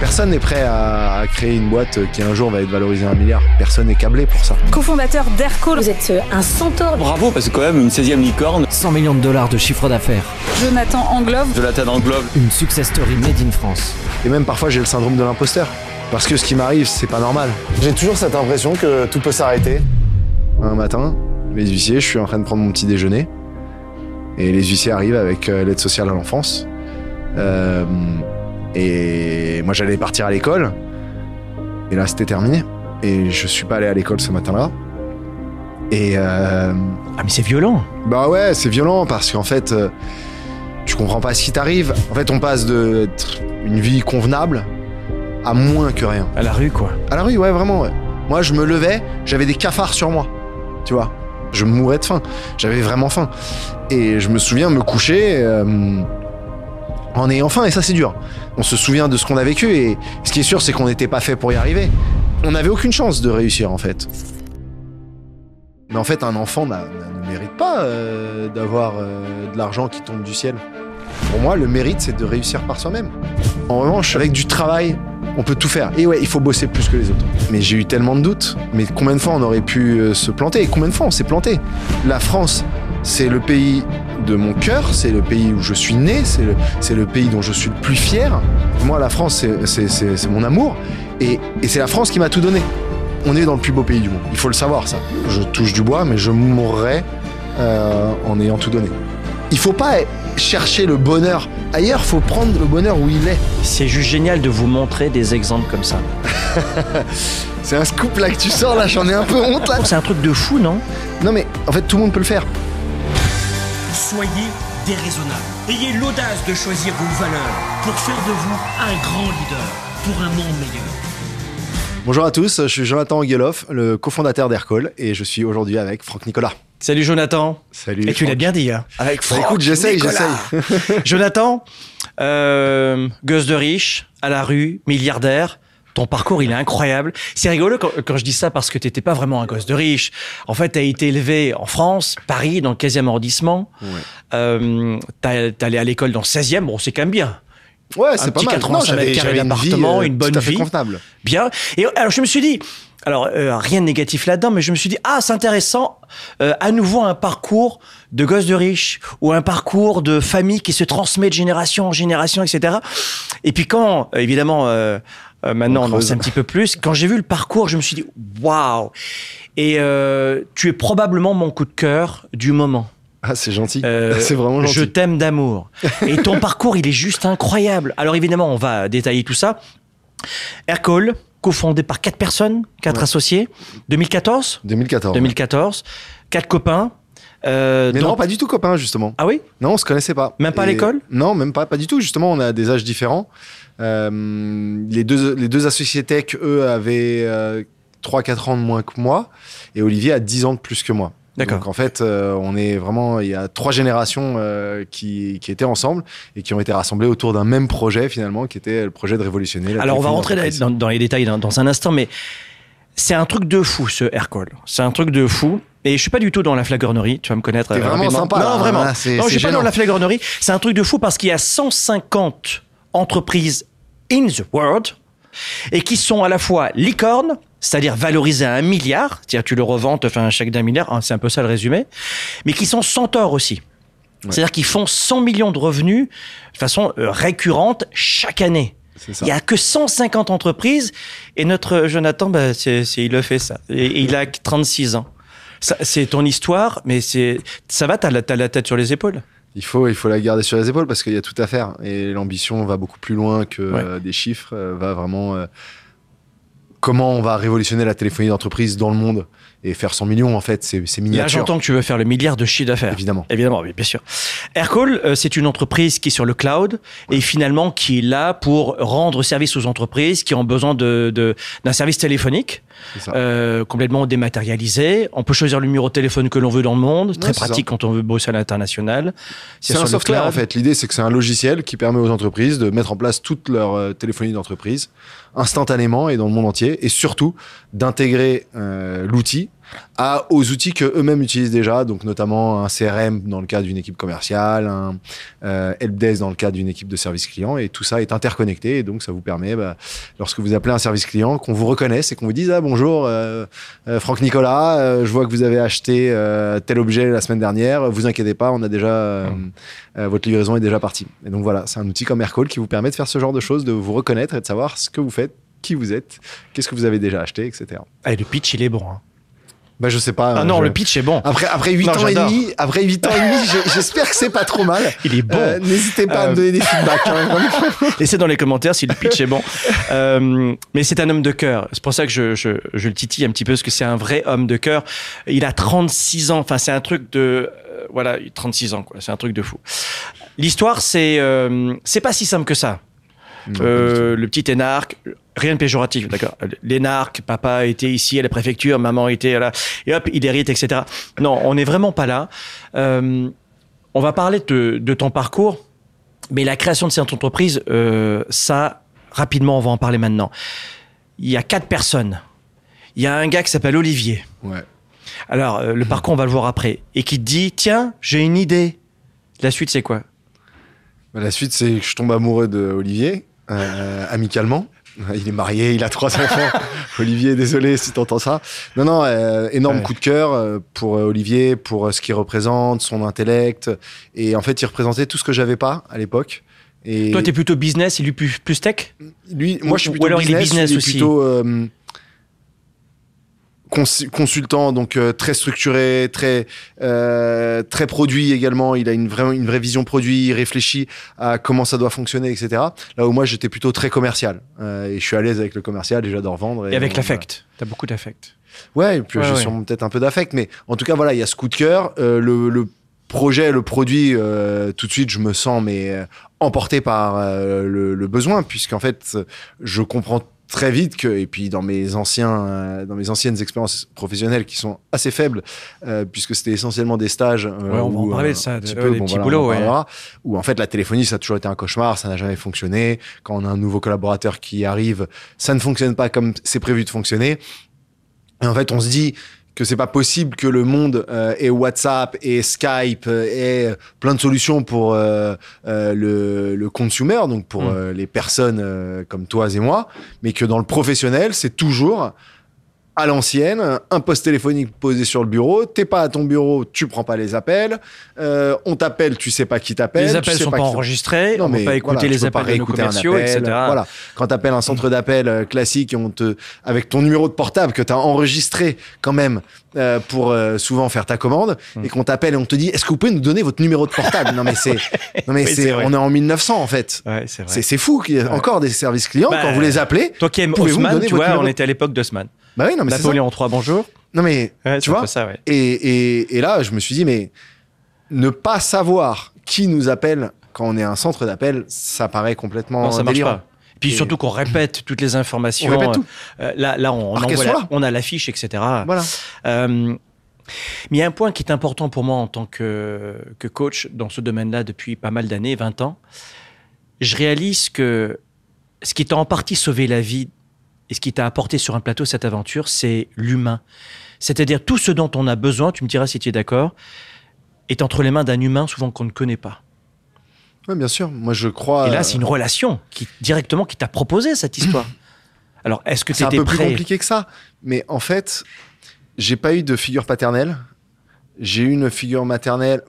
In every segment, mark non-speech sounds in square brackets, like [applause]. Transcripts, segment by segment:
Personne n'est prêt à, créer une boîte qui un jour va être valorisée un milliard. Personne n'est câblé pour ça. cofondateur d'Aircall. Vous êtes euh, un centaure. Bravo, parce que quand même une 16e licorne. 100 millions de dollars de chiffre d'affaires. Jonathan Anglove. De la tête englobe. Une success story made in France. Et même parfois j'ai le syndrome de l'imposteur. Parce que ce qui m'arrive, c'est pas normal. J'ai toujours cette impression que tout peut s'arrêter. Un matin, les huissiers, je suis en train de prendre mon petit déjeuner. Et les huissiers arrivent avec euh, l'aide sociale à l'enfance. Euh, et moi j'allais partir à l'école. Et là c'était terminé. Et je suis pas allé à l'école ce matin-là. Et euh, Ah, mais c'est violent. bah ouais, c'est violent parce qu'en fait, euh, tu comprends pas ce qui t'arrive. En fait, on passe de une vie convenable à moins que rien. À la rue, quoi. À la rue, ouais, vraiment. ouais. Moi, je me levais, j'avais des cafards sur moi. Tu vois? Je mourais de faim. J'avais vraiment faim. Et je me souviens me coucher euh, en ayant faim, et ça, c'est dur. On se souvient de ce qu'on a vécu, et ce qui est sûr, c'est qu'on n'était pas fait pour y arriver. On n'avait aucune chance de réussir, en fait. Mais en fait, un enfant ne mérite pas euh, d'avoir euh, de l'argent qui tombe du ciel. Pour moi, le mérite, c'est de réussir par soi-même. En revanche, avec du travail, on peut tout faire. Et ouais, il faut bosser plus que les autres. Mais j'ai eu tellement de doutes. Mais combien de fois on aurait pu euh, se planter? Et combien de fois on s'est planté? La France, c'est le pays de mon cœur, c'est le pays où je suis né, c'est le, pays dont je suis le plus fier. Moi, la France, c'est- mon amour. Et, et c'est la France qui m'a tout donné. On est dans le plus beau pays du monde. Il faut le savoir, ça. Je touche du bois, mais je mourrai euh, en ayant tout donné. Il faut pas chercher le bonheur ailleurs, faut prendre le bonheur où il est. C'est juste génial de vous montrer des exemples comme ça. [laughs] C'est un scoop là que tu sors là, j'en ai un peu honte là. C'est un truc de fou, non? Non mais en fait tout le monde peut le faire. Soyez déraisonnable. Ayez l'audace de choisir vos valeurs pour faire de vous un grand leader pour un monde meilleur. Bonjour à tous, je suis Jonathan Angeloff, le cofondateur d'Aircall et je suis aujourd'hui avec Franck Nicolas. Salut Jonathan. Salut. Et tu l'as bien dit, hein Avec Bah, écoute, j'essaye, j'essaye. [laughs] Jonathan, euh, gosse de riche, à la rue, milliardaire. Ton parcours, il est incroyable. C'est rigolo quand, quand je dis ça parce que t'étais pas vraiment un gosse de riche. En fait, t'as été élevé en France, Paris, dans le 15e arrondissement. Ouais. Euh, allé à l'école dans le 16e. Bon, c'est quand même bien. Ouais, c'est pas petit mal. 85 mètres carrés une d'appartement, euh, une bonne tout à fait vie. convenable. Bien. Et alors, je me suis dit, alors, euh, rien de négatif là-dedans, mais je me suis dit, ah, c'est intéressant, euh, à nouveau un parcours de gosse de riche ou un parcours de famille qui se transmet de génération en génération, etc. Et puis quand, évidemment, euh, euh, maintenant On on en sait un petit peu plus, quand j'ai vu le parcours, je me suis dit, waouh Et euh, tu es probablement mon coup de cœur du moment. Ah, c'est gentil. Euh, [laughs] c'est vraiment gentil. Je t'aime d'amour. Et ton [laughs] parcours, il est juste incroyable. Alors évidemment, on va détailler tout ça. Aircall, cofondé par quatre personnes, quatre Ouais. associés, 2014, 2014. 2014, quatre copains. Euh, Mais non, pas du tout copain justement. Ah oui? Non, on se connaissait pas. Même pas à l'école? Non, même pas, pas du tout. Justement, on a des âges différents. Euh, les, deux, les deux associés tech, eux, avaient 3-4 ans de moins que moi. Et Olivier a 10 ans de plus que moi. D'accord. Donc en fait, euh, on est vraiment, il y a trois générations euh, qui, qui étaient ensemble et qui ont été rassemblées autour d'un même projet finalement, qui était le projet de révolutionner. La Alors on va rentrer dans les détails dans, dans un instant, mais c'est un truc de fou ce Aircall. C'est un truc de fou. Et je suis pas du tout dans la flagornerie, tu vas me connaître. T'es euh, vraiment sympa, Non, là, vraiment. c'est- non, je c'est suis pas dans la flagornerie. C'est un truc de fou parce qu'il y a 150 entreprises in the world et qui sont à la fois licornes, c'est-à-dire valorisées à un milliard, c'est-à-dire tu le revends, fais un chèque d'un milliard, hein, c'est un peu ça le résumé, mais qui sont centaures aussi. C'est-à-dire qu'ils font 100 millions de revenus de façon euh, récurrente chaque année. C'est. Il y a que 150 entreprises et notre Jonathan, bah, c'est, c'est- il le fait ça. Et, et il a 36 ans. C'est ton histoire, mais ça va, t'as la, t'as la tête sur les épaules. Il faut, il faut la garder sur les épaules parce qu'il y a tout à faire. Et l'ambition va beaucoup plus loin que Ouais. euh, des chiffres. euh, va vraiment. euh, comment on va révolutionner la téléphonie d'entreprise dans le monde et faire 100 millions, en fait, c'est c'est Là, miniature. j'entends que tu veux faire le milliard de chiffre d'affaires. Évidemment. Évidemment, oui, bien sûr. Aircall, euh, c'est une entreprise qui est sur le cloud et finalement qui est là pour rendre service aux entreprises qui ont besoin de, de- d'un service téléphonique euh, complètement dématérialisé. On peut choisir le numéro de téléphone que l'on veut dans le monde, très pratique quand on veut bosser à l'international. C'est un software en fait. L'idée c'est que c'est un logiciel qui permet aux entreprises de mettre en place toute leur euh, téléphonie d'entreprise instantanément et dans le monde entier et surtout d'intégrer euh, l'outil aux outils que eux-mêmes utilisent déjà, donc notamment un CRM dans le cas d'une équipe commerciale, un euh, helpdesk dans le cas d'une équipe de service client, et tout ça est interconnecté, et donc ça vous permet, bah, lorsque vous appelez un service client, qu'on vous reconnaisse et qu'on vous dise ah bonjour euh, euh, Franck Nicolas, je vois que vous avez acheté tel objet la semaine dernière, vous inquiétez pas, on a déjà votre livraison est déjà partie. Et donc voilà, c'est un outil comme Aircall qui vous permet de faire ce genre de choses, de vous reconnaître et de savoir ce que vous faites, qui vous êtes, qu'est-ce que vous avez déjà acheté, etc. Ah, et le pitch, il est bon. hein. Bah je sais pas. Ah euh, non, je- le pitch est bon. Après, après 8 Non, ans et demi, après 8 ans et demi, je- j'espère que c'est pas trop mal. [laughs] Il est bon. Euh, N'hésitez pas à Euh, me donner des feedbacks. hein. [laughs] Laissez dans les commentaires si le pitch est bon. Euh, mais c'est un homme de cœur. C'est pour ça que je, je, je le titille un petit peu, parce que c'est un vrai homme de cœur. Il a 36 ans. Enfin, c'est un truc de... euh, voilà, 36 ans, quoi. C'est un truc de fou. L'histoire, c'est euh, c'est pas si simple que ça. Euh, le petit énarque, rien de péjoratif, d'accord. L'énarque, papa était ici à la préfecture, maman était là, et hop, il hérite, etc. Non, on n'est vraiment pas là. Euh, on va parler de, de ton parcours, mais la création de cette entreprise, euh, ça, rapidement, on va en parler maintenant. Il y a quatre personnes. Il y a un gars qui s'appelle Olivier. Ouais. Alors, le parcours, on va le voir après. Et qui te dit, tiens, j'ai une idée. La suite, c'est quoi? Bah, La suite, c'est que je tombe amoureux de Olivier, euh, amicalement. Il est marié, il a trois [laughs] enfants. Olivier, désolé si t'entends ça. Non, non, euh, énorme Ouais. coup de cœur euh, pour euh, Olivier, pour euh, ce qu'il représente, son intellect. Et en fait, il représentait tout ce que j'avais pas à l'époque. Et Toi, t'es plutôt business et lui plus, plus tech? Lui, moi, je suis ou plutôt alors il est business, business est aussi. plutôt euh, consultant, donc euh, très structuré, très euh, très produit également. Il a une vraie une vraie vision produit, il réfléchit à comment ça doit fonctionner, etc. Là où moi j'étais plutôt très commercial Euh, et je suis à l'aise avec le commercial et j'adore vendre. Et avec l'affect. T'as beaucoup d'affect. Ouais, et puis Ouais, j'ai ouais. sûrement peut-être un peu d'affect, mais en tout cas, voilà, il y a ce coup de cœur. Euh, le, le projet, le produit, euh, tout de suite, je me sens mais euh, emporté par euh, le, le besoin, puisqu'en fait, je comprends très vite que, et puis dans mes anciens, euh, dans mes anciennes expériences professionnelles qui sont assez faibles, euh, puisque c'était essentiellement des stages. euh, Ouais, on va en où, parler euh, de ça, un de- petit ouais, peu, des bon, petits voilà, boulots, ouais. parlera, Où en fait la téléphonie, ça a toujours été un cauchemar, ça n'a jamais fonctionné. Quand on a un nouveau collaborateur qui arrive, ça ne fonctionne pas comme c'est prévu de fonctionner. Et en fait, on se dit que c'est pas possible que le monde euh, ait WhatsApp et Skype euh, ait plein de solutions pour euh, euh, le, le consumer, donc pour Mm. euh, les personnes euh, comme toi et moi, mais que dans le professionnel, c'est toujours à l'ancienne, un poste téléphonique posé sur le bureau, t'es pas à ton bureau, tu prends pas les appels, euh, on t'appelle, tu sais pas qui t'appelle, Les tu appels sais sont pas enregistrés, non, on va pas écouter voilà, tu les appels de nos commerciaux, appel, etc. Voilà. Quand tu appelles un centre d'appel euh, classique et on te, avec ton numéro de portable que tu as enregistré quand même euh, pour euh, souvent faire ta commande Hmm. et qu'on t'appelle et on te dit est-ce que vous pouvez nous donner votre numéro de portable? Non mais c'est [laughs] non mais Oui, c'est on est en 1900 en fait. Ouais, c'est fou qu'il y ait encore des services clients Bah, quand vous les appelez. Toi qui aimes Haussmann, tu vois, on était à l'époque d'Haussmann. Bah oui non mais. Napoléon III, bonjour. Non mais Ouais, tu vois ça, ouais. et, et, et là, je me suis dit, mais ne pas savoir qui nous appelle quand on est un centre d'appel, ça paraît complètement Non, ça marche délirant. pas. Puis surtout qu'on répète toutes les informations. On répète tout. Euh, là, là, on, envoie la- on a l'affiche, etc. Voilà. Euh, mais il y a un point qui est important pour moi en tant que, que coach dans ce domaine-là depuis pas mal d'années, 20 ans. Je réalise que ce qui t'a en partie sauvé la vie et ce qui t'a apporté sur un plateau cette aventure, c'est l'humain. C'est-à-dire tout ce dont on a besoin, tu me diras si tu es d'accord, est entre les mains d'un humain souvent qu'on ne connaît pas. Oui, bien sûr. Moi, je crois. Et là, euh, c'est une relation qui directement qui t'a proposé cette histoire. [coughs] Alors, est-ce que tu c'est un peu plus compliqué que ça. Mais en fait, j'ai pas eu de figure paternelle. J'ai eu une figure maternelle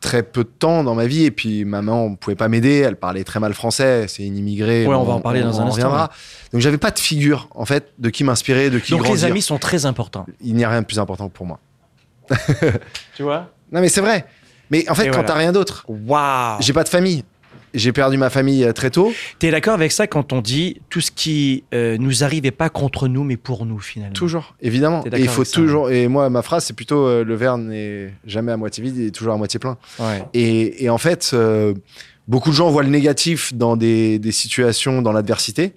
très peu de temps dans ma vie. Et puis, maman ne pouvait pas m'aider. Elle parlait très mal français. C'est une immigrée. Ouais, on va en parler dans un instant, reviendra. Donc, j'avais pas de figure, en fait, de qui m'inspirer, de qui Donc, les amis sont très importants. Il n'y a rien de plus important pour moi. Tu vois? Non, mais c'est vrai. Mais en fait, Et quand voilà. t'as rien d'autre, Waouh j'ai pas de famille. J'ai perdu ma famille euh, très tôt. T'es d'accord avec ça quand on dit tout ce qui euh, nous arrive est pas contre nous, mais pour nous finalement? Toujours, évidemment. Et il faut ça, toujours. Et moi, ma phrase, c'est plutôt euh, le verre n'est jamais à moitié vide, il est toujours à moitié plein. Ouais. Et, et en fait, euh, beaucoup de gens voient le négatif dans des, des situations, dans l'adversité.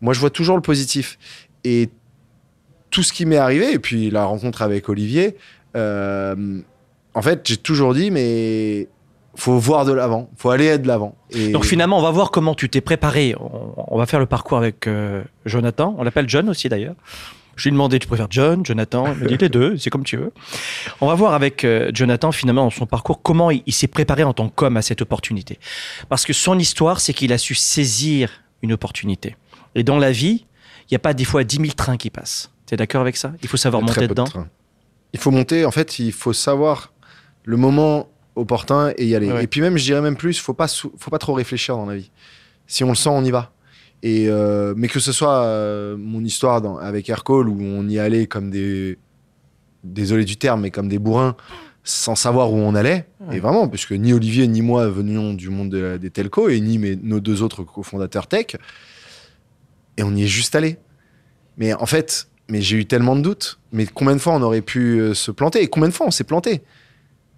Moi, je vois toujours le positif. Et tout ce qui m'est arrivé, et puis la rencontre avec Olivier, en fait, j'ai toujours dit, mais faut voir de l'avant, faut aller de l'avant. Et Donc finalement, on va voir comment tu t'es préparé. On, on va faire le parcours avec euh, Jonathan. On l'appelle John aussi d'ailleurs. Je lui ai demandé, tu préfères John, Jonathan? Il m'a dit les deux, c'est comme tu veux. On va voir avec euh, Jonathan, finalement, dans son parcours, comment il, il s'est préparé en tant qu'homme à cette opportunité. Parce que son histoire, c'est qu'il a su saisir une opportunité. Et dans la vie, il n'y a pas des fois 10 000 trains qui passent. Tu es d'accord avec ça? Il faut savoir monter de dedans. Il faut monter, en fait, il faut savoir le moment opportun et y aller. Ouais. Et puis même, je dirais même plus, faut pas, faut pas trop réfléchir dans la vie. Si on le sent, on y va. Et euh, mais que ce soit euh, mon histoire dans- avec Aircall où on y allait comme des, désolé du terme, mais comme des bourrins, sans savoir où on allait. Ouais. Et vraiment, puisque ni Olivier ni moi venions du monde de- des telcos et ni mes, nos deux autres cofondateurs tech. Et on y est juste allé. Mais en fait, mais j'ai eu tellement de doutes. Mais combien de fois on aurait pu euh, se planter? Et combien de fois on s'est planté?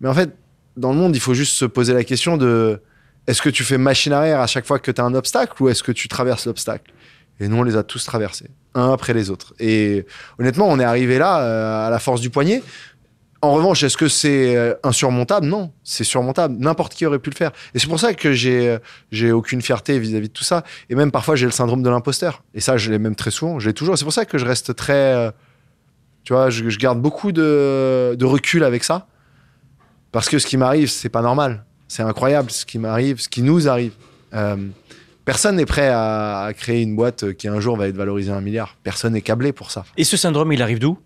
Mais en fait, dans le monde, il faut juste se poser la question de est-ce que tu fais machine arrière à chaque fois que tu as un obstacle ou est-ce que tu traverses l'obstacle? Et nous, on les a tous traversés, un après les autres. Et honnêtement, on est arrivé là euh, à la force du poignet. En revanche, est-ce que c'est euh, insurmontable? Non, c'est surmontable. N'importe qui aurait pu le faire. Et c'est pour ça que j'ai euh, j'ai aucune fierté vis-à-vis de tout ça. Et même parfois, j'ai le syndrome de l'imposteur. Et ça, je l'ai même très souvent. Je l'ai toujours. C'est pour ça que je reste très. tu vois, je, garde beaucoup de recul avec ça. Parce que ce qui m'arrive, c'est pas normal. C'est incroyable ce qui m'arrive, ce qui nous arrive. Euh, personne n'est prêt à, à créer une boîte qui un jour va être valorisée à un milliard. Personne n'est câblé pour ça. Et ce syndrome, il arrive d'où?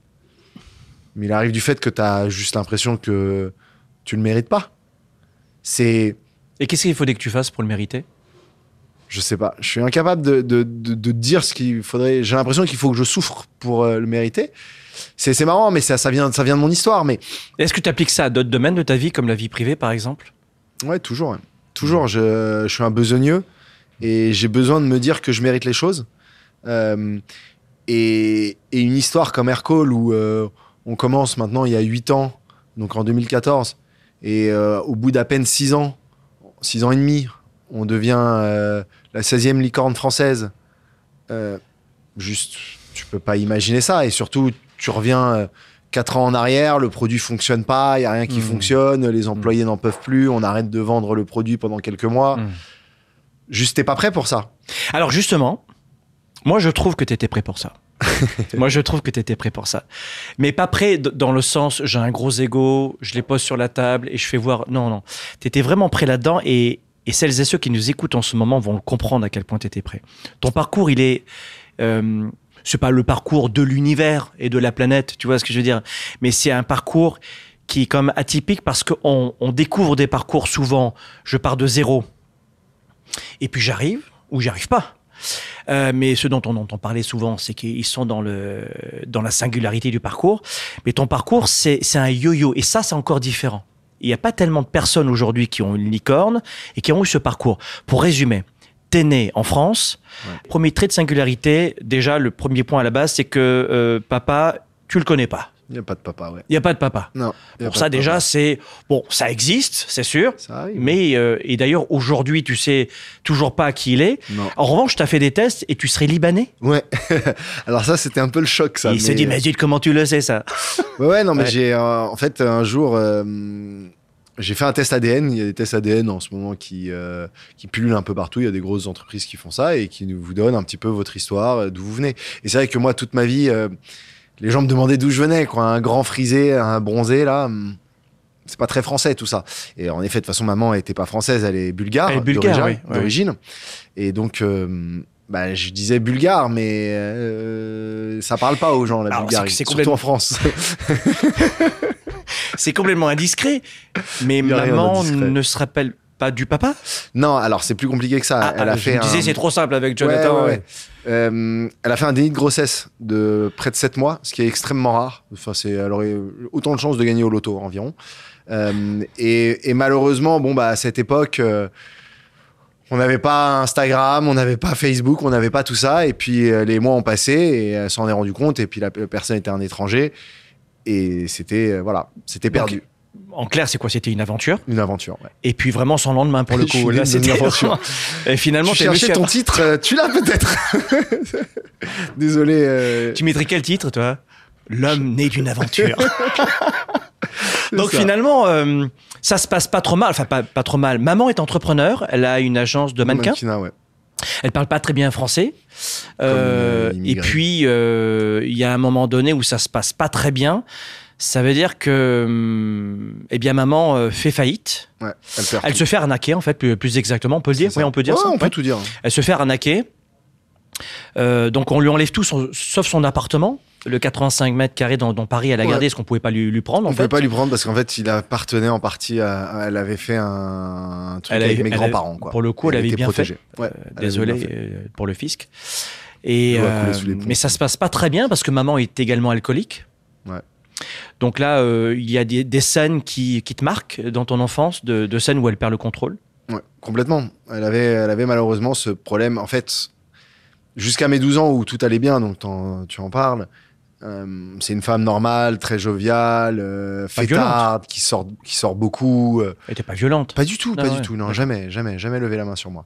Il arrive du fait que tu as juste l'impression que tu le mérites pas. C'est. Et qu'est-ce qu'il faudrait que tu fasses pour le mériter? Je sais pas. Je suis incapable de, de, de, de dire ce qu'il faudrait. J'ai l'impression qu'il faut que je souffre pour euh, le mériter. C'est c'est marrant, mais ça, ça, vient, ça vient de mon histoire. Mais Est-ce que tu appliques ça à d'autres domaines de ta vie, comme la vie privée, par exemple? Ouais, toujours. Toujours. Je, je suis un besogneux et j'ai besoin de me dire que je mérite les choses. Euh, et, et une histoire comme Aircall où euh, on commence maintenant il y a 8 ans, donc en 2014, et euh, au bout d'à peine 6 ans, 6 ans et demi, on devient la 16e licorne française. Juste, tu peux pas imaginer ça. Et surtout, tu reviens. euh, 4 ans en arrière, le produit fonctionne pas, il y a rien qui Mhm. fonctionne, les employés n'en peuvent plus, on arrête de vendre le produit pendant quelques mois. Mhm. Juste, t'es pas prêt pour ça. Alors justement, moi je trouve que tu étais prêt pour ça. [laughs] moi je trouve que tu étais prêt pour ça. Mais pas prêt dans le sens j'ai un gros ego, je les pose sur la table et je fais voir. Non, non. Tu étais vraiment prêt là-dedans et, et celles et ceux qui nous écoutent en ce moment vont le comprendre à quel point tu étais prêt. Ton parcours, il est... Euh, c'est pas le parcours de l'univers et de la planète, tu vois ce que je veux dire. Mais c'est un parcours qui est comme atypique parce qu'on on découvre des parcours souvent, je pars de zéro. Et puis j'arrive ou j'arrive pas. Euh, mais ce dont on entend parler souvent, c'est qu'ils sont dans, le, dans la singularité du parcours. Mais ton parcours, c'est c'est un yo-yo. Et ça, c'est encore différent. Il n'y a pas tellement de personnes aujourd'hui qui ont une licorne et qui ont eu ce parcours. Pour résumer, t'es né en France. Premier trait de singularité, déjà, le premier point à la base, c'est que euh, papa, tu le connais pas. Il n'y a pas de papa, ouais. Il n'y a pas de papa. Non. Pour ça, déjà, c'est... Bon, ça existe, c'est sûr. Ça arrive. Mais, euh, et d'ailleurs, aujourd'hui, tu sais toujours pas qui il est. Non. En revanche, tu as fait des tests et tu serais libanais. Ouais. [laughs] Alors, ça, c'était un peu le choc, ça. Il se dit, mais zut, comment tu le sais, ça? Ouais, ouais, non, mais Ouais. j'ai. euh, en fait, un jour, euh, j'ai fait un test ADN. Il y a des tests ADN en ce moment qui, euh, qui pullulent un peu partout. Il y a des grosses entreprises qui font ça et qui vous donnent un petit peu votre histoire, euh, d'où vous venez. Et c'est vrai que moi, toute ma vie, euh, les gens me demandaient d'où je venais, quoi. Un grand frisé, un bronzé, là. hum, C'est pas très français tout ça. Et en effet, de toute façon, maman était pas française, elle est bulgare, Elle est bulgare, d'origine- oui. Et donc, euh, bah, je disais bulgare, mais euh, ça parle pas aux gens la Bulgarie, surtout en France. [laughs] C'est complètement indiscret. Mais maman ne se rappelle pas du papa? Non, alors c'est plus compliqué que ça. Ah, elle ah, a je fait me disais, un... c'est trop simple avec Jonathan. Ouais, ouais, ouais. ouais. Euh, elle a fait un déni de grossesse de près de 7 mois, ce qui est extrêmement rare. Enfin, c'est, elle aurait autant de chances de gagner au loto environ. Euh, et, et malheureusement, bon, bah, à cette époque, euh, on n'avait pas Instagram, on n'avait pas Facebook, on n'avait pas tout ça. Et puis les mois ont passé et elle s'en est rendu compte. Et puis la personne était un étranger. Et c'était, euh, voilà, c'était perdu. En clair, c'est quoi? C'était une aventure? Une aventure. ouais. Et puis vraiment sans lendemain pour [laughs] le coup. Là, c'était aventure. [laughs] Et finalement, tu cherchais ton [laughs] titre, euh, tu l'as peut-être. Désolé. euh, Tu mettrais quel titre, toi? L'homme né d'une aventure. Donc ça. finalement, euh, ça se passe pas trop mal. Enfin, pas, pas trop mal. Maman est entrepreneur. Elle a une agence de mannequins. Mannequinat, ouais. Elle parle pas très bien français. Euh, une et puis, euh, il y a un moment donné où ça se passe pas très bien. Ça veut dire que, hum, eh bien, maman euh, fait faillite. Ouais, elle se fait arnaquer, en fait, plus, plus exactement. On peut le dire Oui, on peut dire Ouais, ça. on peut tout dire. Elle se fait arnaquer. Euh, donc, on lui enlève tout, son- sauf son appartement, le 85 mètres carrés dont, dont Paris elle a Ouais. gardé, ce qu'on pouvait pas lui, lui prendre. On en pouvait pas lui prendre parce qu'en fait, il appartenait en partie à. Elle avait fait un, un truc Elle avec avait- mes grands-parents. pour le coup, elle avait bien fait. Ouais, Désolé bien fait. euh, pour le fisc. Et, euh, mais ça se passe pas très bien parce que maman est également alcoolique. Ouais. Donc là, euh, il y a des, des scènes qui, qui te marquent dans ton enfance, de, de scènes où elle perd le contrôle? Ouais, complètement. Elle avait, elle avait malheureusement ce problème. En fait, jusqu'à mes 12 ans où tout allait bien, donc tu en parles. euh, c'est une femme normale, très joviale, euh, fêtarde, qui sort, qui sort beaucoup. Elle était pas violente. Pas du tout, pas ouais, du tout. Non, jamais, jamais, jamais levé la main sur moi.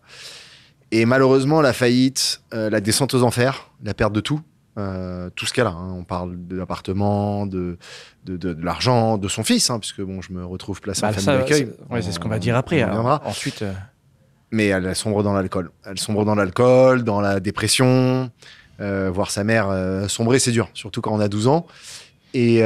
Et malheureusement, la faillite, euh, la descente aux enfers, la perte de tout, euh, tout ce qu'elle a. hein. On parle de l'appartement, de, de, de- de l'argent, de son fils, hein, puisque bon, je me retrouve placé en Bah, famille ça, d'accueil. c'est ouais, ce qu'on On- va dire après. Ensuite, euh, Mais elle, elle sombre dans l'alcool. Elle sombre dans l'alcool, dans la dépression. Voir sa mère sombrer, c'est dur, surtout quand on a 12 ans. Et,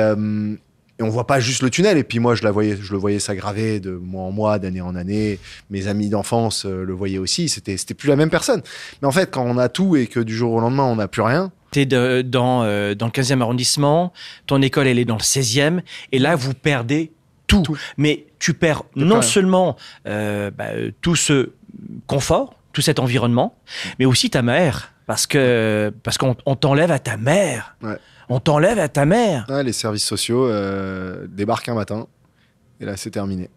et on voit pas juste le tunnel. Et puis moi, je la voyais, je le voyais s'aggraver de mois en mois, d'année en année. Mes amis d'enfance euh, le voyaient aussi. C'était, c'était plus la même personne. Mais en fait, quand on a tout et que du jour au lendemain, on n'a plus rien, t'es de- dans, euh, dans le 15e arrondissement, ton école, elle est dans le 16e, et là, vous perdez tout. Mais tu perds non seulement euh, bah, tout ce confort, tout cet environnement, mais aussi ta mère. Parce que parce qu'on on t'enlève à ta mère. Ouais. On t'enlève à ta mère. Ouais, les services sociaux euh, débarquent un matin. Et là, c'est terminé.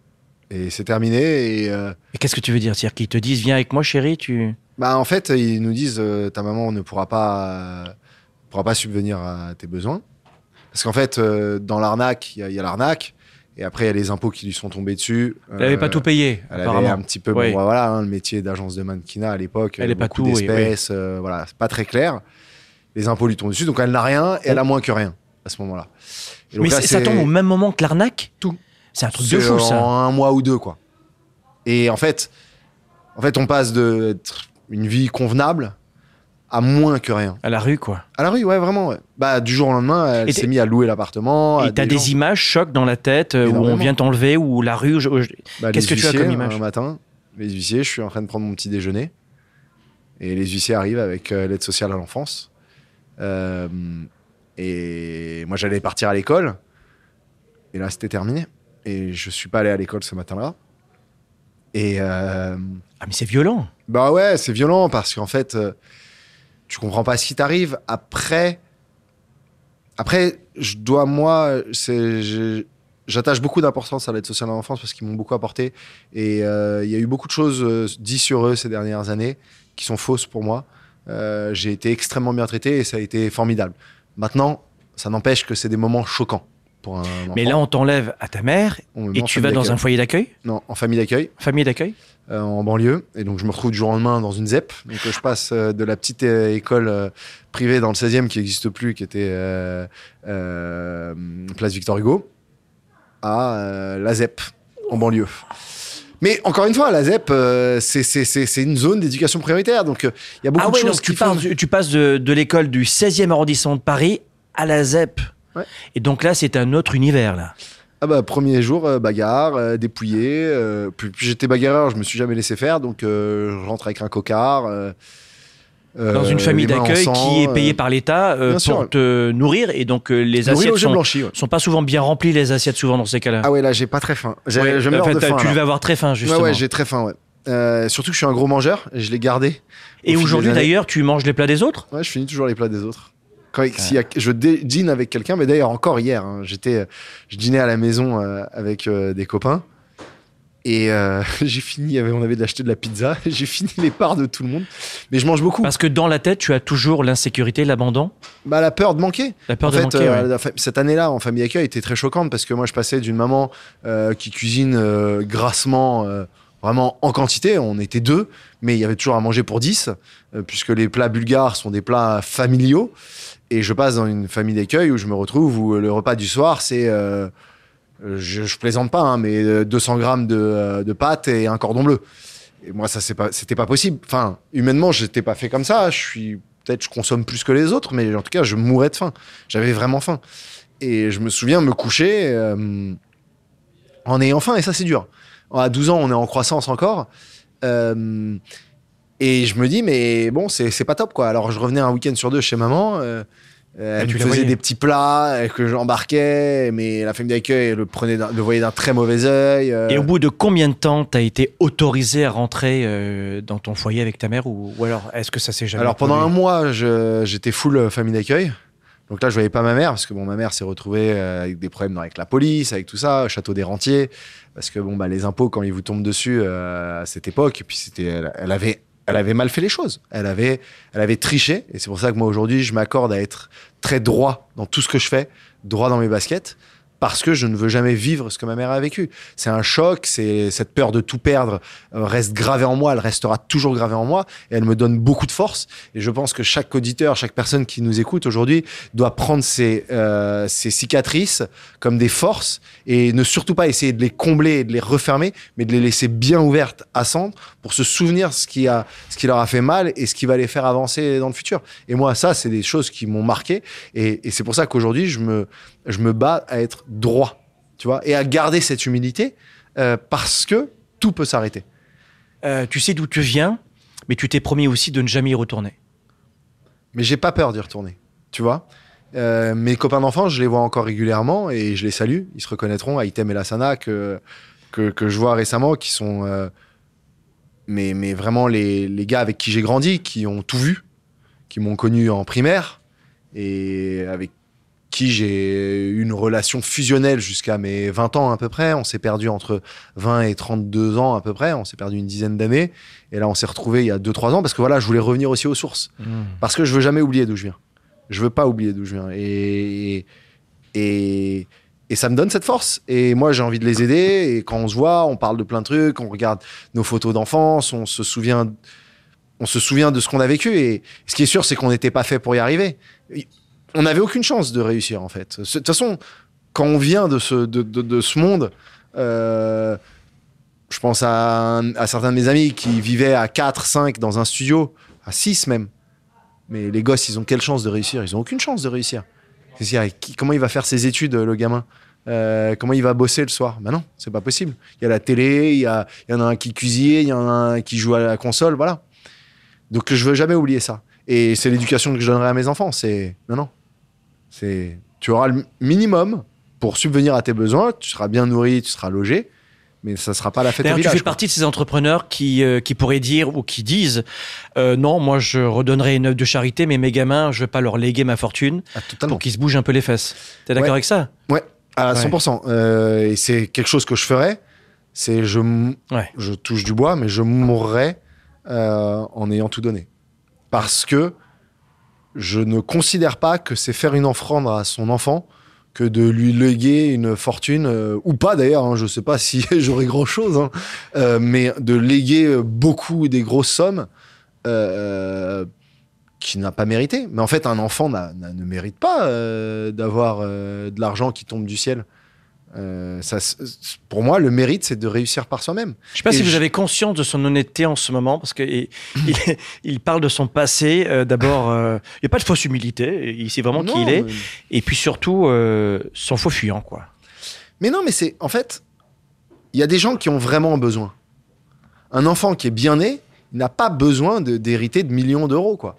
Et c'est terminé. Et euh, Et qu'est-ce que tu veux dire? C'est-à-dire qu'ils te disent, viens avec moi, chérie, tu... Bah en fait, ils nous disent euh, ta maman ne pourra pas euh, pourra pas subvenir à tes besoins parce qu'en fait euh, dans l'arnaque il y a- il y a, l'arnaque et après il y a les impôts qui lui sont tombés dessus. Elle n'avait pas tout payé, Elle apparemment. avait un petit peu Oui. bon, voilà hein, le métier d'agence de mannequinat à l'époque. Elle euh, est pas beaucoup tout, oui, euh, voilà c'est pas très clair. Les impôts lui tombent dessus donc elle n'a rien et elle a moins que rien à ce moment-là. Et donc Mais là, ça tombe au même moment que l'arnaque? Tout. C'est un truc de fou, ça. En un mois ou deux, quoi. Et en fait, en fait, on passe de une vie convenable à moins que rien. À la rue, quoi. À la rue, ouais, vraiment. ouais. Bah, du jour au lendemain, elle s'est mise à louer l'appartement. Et t'as des images chocs dans la tête euh, où on vient t'enlever, ou la rue. je- Bah, Qu'est-ce que tu as comme image Un matin, les huissiers, je suis en train de prendre mon petit déjeuner. Et les huissiers arrivent avec euh, l'aide sociale à l'enfance. Euh, et moi, j'allais partir à l'école. Et là, c'était terminé. Et je suis pas allé à l'école ce matin-là. Et euh, Ah, mais c'est violent. bah ouais, c'est violent parce qu'en fait, euh, tu comprends pas ce qui t'arrive. Après, après, je dois moi, j'attache beaucoup d'importance à l'aide sociale à l'enfance parce qu'ils m'ont beaucoup apporté et euh, il y a eu beaucoup de choses dites sur eux ces dernières années qui sont fausses pour moi. Euh, j'ai été extrêmement bien traité et ça a été formidable. Maintenant, ça n'empêche que c'est des moments choquants pour un enfant. Mais là, on t'enlève à ta mère On et tu vas dans un foyer d'accueil? Non en famille d'accueil. Famille d'accueil? Euh, en banlieue. Et donc, je me retrouve du jour au lendemain dans une ZEP. Donc, euh, je passe euh, de la petite école privée dans le 16e qui n'existe plus, qui était Place Victor Hugo, à la ZEP en banlieue. Mais encore une fois, la ZEP, euh, c'est- une zone d'éducation prioritaire. Donc, euh, il y a beaucoup Ah de ouais, choses donc qui tu, tu passes de, de l'école du 16e arrondissement de Paris à la ZEP. Ouais. Et donc là, c'est un autre univers, là. Ah bah premier jour euh, bagarre, dépouillé. puis, puis j'étais bagarreur, je me suis jamais laissé faire, donc je rentre avec un cocard. Euh, Dans une famille d'accueil qui est payée euh, par l'État euh, pour sûr. te nourrir. Et donc, les assiettes sont, blanchi, ouais. sont pas souvent bien remplies, les assiettes, souvent, dans ces cas-là. Ah ouais, là j'ai pas très faim. J'ai- Ouais, je meurs en fait, de t'as- faim. tu là. devais avoir très faim, justement. Ouais, ouais, j'ai très faim, ouais. Euh, surtout que je suis un gros mangeur et je l'ai gardé. et au aujourd'hui, d'ailleurs, tu manges les plats des autres? Ouais, je finis toujours les plats des autres. Quand, s'il y a- je dîne avec quelqu'un, mais d'ailleurs encore hier, hein, j'étais, je dînais à la maison euh, avec euh, des copains et euh, [laughs] j'ai fini. avait- On avait acheté de la pizza. [laughs] J'ai fini les parts de tout le monde, mais je mange beaucoup. Parce que dans la tête, tu as toujours l'insécurité, l'abandon, Bah la peur de manquer. la peur en de fait, manquer. euh, ouais. cette année-là, en famille accueil, était très choquante parce que moi, je passais d'une maman euh, qui cuisine euh, grassement, euh, vraiment en quantité. On était deux, mais il y avait toujours à manger pour 10, euh, puisque les plats bulgares sont des plats familiaux. Et je passe dans une famille d'accueil où je me retrouve où le repas du soir, c'est. euh, je, je plaisante pas, hein, mais euh, 200 grammes de, euh, de pâtes et un cordon bleu. Et moi, ça, c'est pas, c'était pas possible. Enfin, humainement, j'étais pas fait comme ça. Je suis peut-être je consomme plus que les autres, mais en tout cas, je mourais de faim. J'avais vraiment faim. Et je me souviens me coucher euh, en ayant faim, et ça, c'est dur. À 12 ans, on est en croissance encore. Euh, et je me dis, mais bon, c'est pas top, quoi. Alors, je revenais un week-end sur deux chez maman. euh, euh, elle tu me faisait des petits plats euh, que j'embarquais, mais la famille d'accueil le prenait, le voyait d'un très mauvais œil. euh. Et au bout de combien de temps t'as été autorisé à rentrer euh, dans ton foyer avec ta mère ou, ou alors est-ce que ça s'est jamais Alors pendant un mois, j'étais full famille d'accueil. Donc là, je voyais pas ma mère parce que bon, ma mère s'est retrouvée avec des problèmes avec la police, avec tout ça, au château des rentiers, parce que bon bah les impôts quand ils vous tombent dessus à cette époque, et puis c'était, elle, elle avait, elle avait mal fait les choses. Elle avait, elle avait triché, et c'est pour ça que moi aujourd'hui, je m'accorde à être très droit dans tout ce que je fais, droit dans mes baskets. Parce que je ne veux jamais vivre ce que ma mère a vécu. C'est un choc, c'est cette peur de tout perdre euh, reste gravée en moi, elle restera toujours gravée en moi, et elle me donne beaucoup de force. Et je pense que chaque auditeur, chaque personne qui nous écoute aujourd'hui doit prendre ses, euh, ses cicatrices comme des forces et ne surtout pas essayer de les combler et de les refermer, mais de les laisser bien ouvertes à cendre pour se souvenir ce qui, a, ce qui leur a fait mal et ce qui va les faire avancer dans le futur. Et moi, ça, c'est des choses qui m'ont marqué. Et, et c'est pour ça qu'aujourd'hui, je me, je me bats à être droit, tu vois, et à garder cette humilité euh, parce que tout peut s'arrêter. Euh, Tu sais d'où tu viens, mais tu t'es promis aussi de ne jamais y retourner. mais j'ai pas peur d'y retourner. Tu vois Euh, Mes copains d'enfance, je les vois encore régulièrement et je les salue. Ils se reconnaîtront, Aitem et Lassana, que, que, que je vois récemment, qui sont euh, mais, mais vraiment les, les gars avec qui j'ai grandi, qui ont tout vu, qui m'ont connu en primaire et avec qui j'ai eu une relation fusionnelle jusqu'à mes 20 ans à peu près. On s'est perdu entre 20 et 32 ans à peu près. On s'est perdu une dizaine d'années. Et là, on s'est retrouvés il y a 2-3 ans parce que voilà, je voulais revenir aussi aux sources. Parce que je veux jamais oublier d'où je viens. Je veux pas oublier d'où je viens. Et, et, et ça me donne cette force. Et moi, j'ai envie de les aider. Et quand on se voit, on parle de plein de trucs, on regarde nos photos d'enfance, on se souvient, on se souvient de ce qu'on a vécu. Et ce qui est sûr, c'est qu'on n'était pas fait pour y arriver. On n'avait aucune chance de réussir, en fait. De toute façon, quand on vient de ce, de, de- ce monde, euh, je pense à, certains de mes amis qui vivaient à 4, 5 dans un studio, à 6 même. Mais les gosses, ils ont quelle chance de réussir? Ils ont aucune chance de réussir. Qui- comment il va faire ses études, le gamin? Euh, Comment il va bosser le soir? Ben non, c'est pas possible. Il y a la télé, il y, a, il y en a un qui cuisine, il y en a un qui joue à la console, voilà. Donc je veux jamais oublier ça. Et c'est l'éducation que je donnerai à mes enfants. C'est non, non. C'est tu auras le minimum pour subvenir à tes besoins. Tu seras bien nourri, tu seras logé, mais ça sera pas la fête au D'ailleurs, tu fais partie de ces entrepreneurs qui, euh, qui pourraient dire ou qui disent euh, non, moi je redonnerai une œuvre de charité, mais mes gamins, je vais pas leur léguer ma fortune Ah, pour qu'ils se bougent un peu les fesses. T'es d'accord Ouais. avec ça? Ouais, à Ouais. 100%. Euh, et c'est quelque chose que je ferais. C'est je, Ouais. je touche du bois, mais je mourrais en ayant tout donné. Parce que je ne considère pas que c'est faire une offrande à son enfant que de lui léguer une fortune, euh, ou pas d'ailleurs, hein, je ne sais pas [laughs] si j'aurais grand-chose, hein, euh, mais de léguer euh, beaucoup des grosses sommes qui n'a pas mérité. Mais en fait, un enfant ne mérite pas d'avoir de l'argent qui tombe du ciel. Euh, ça, pour moi, le mérite, c'est de réussir par soi-même. Je sais pas Et si vous avez conscience de son honnêteté en ce moment, parce que il, il- il parle de son passé. euh, D'abord, euh, il n'y a pas de fausse humilité. Il sait vraiment qui il est. mais- Et puis surtout, son faux fuyant, quoi. Mais non, mais c'est en fait, il y a des gens qui ont vraiment besoin. Un enfant qui est bien né, n'a pas besoin de- d'hériter de millions d'euros, quoi.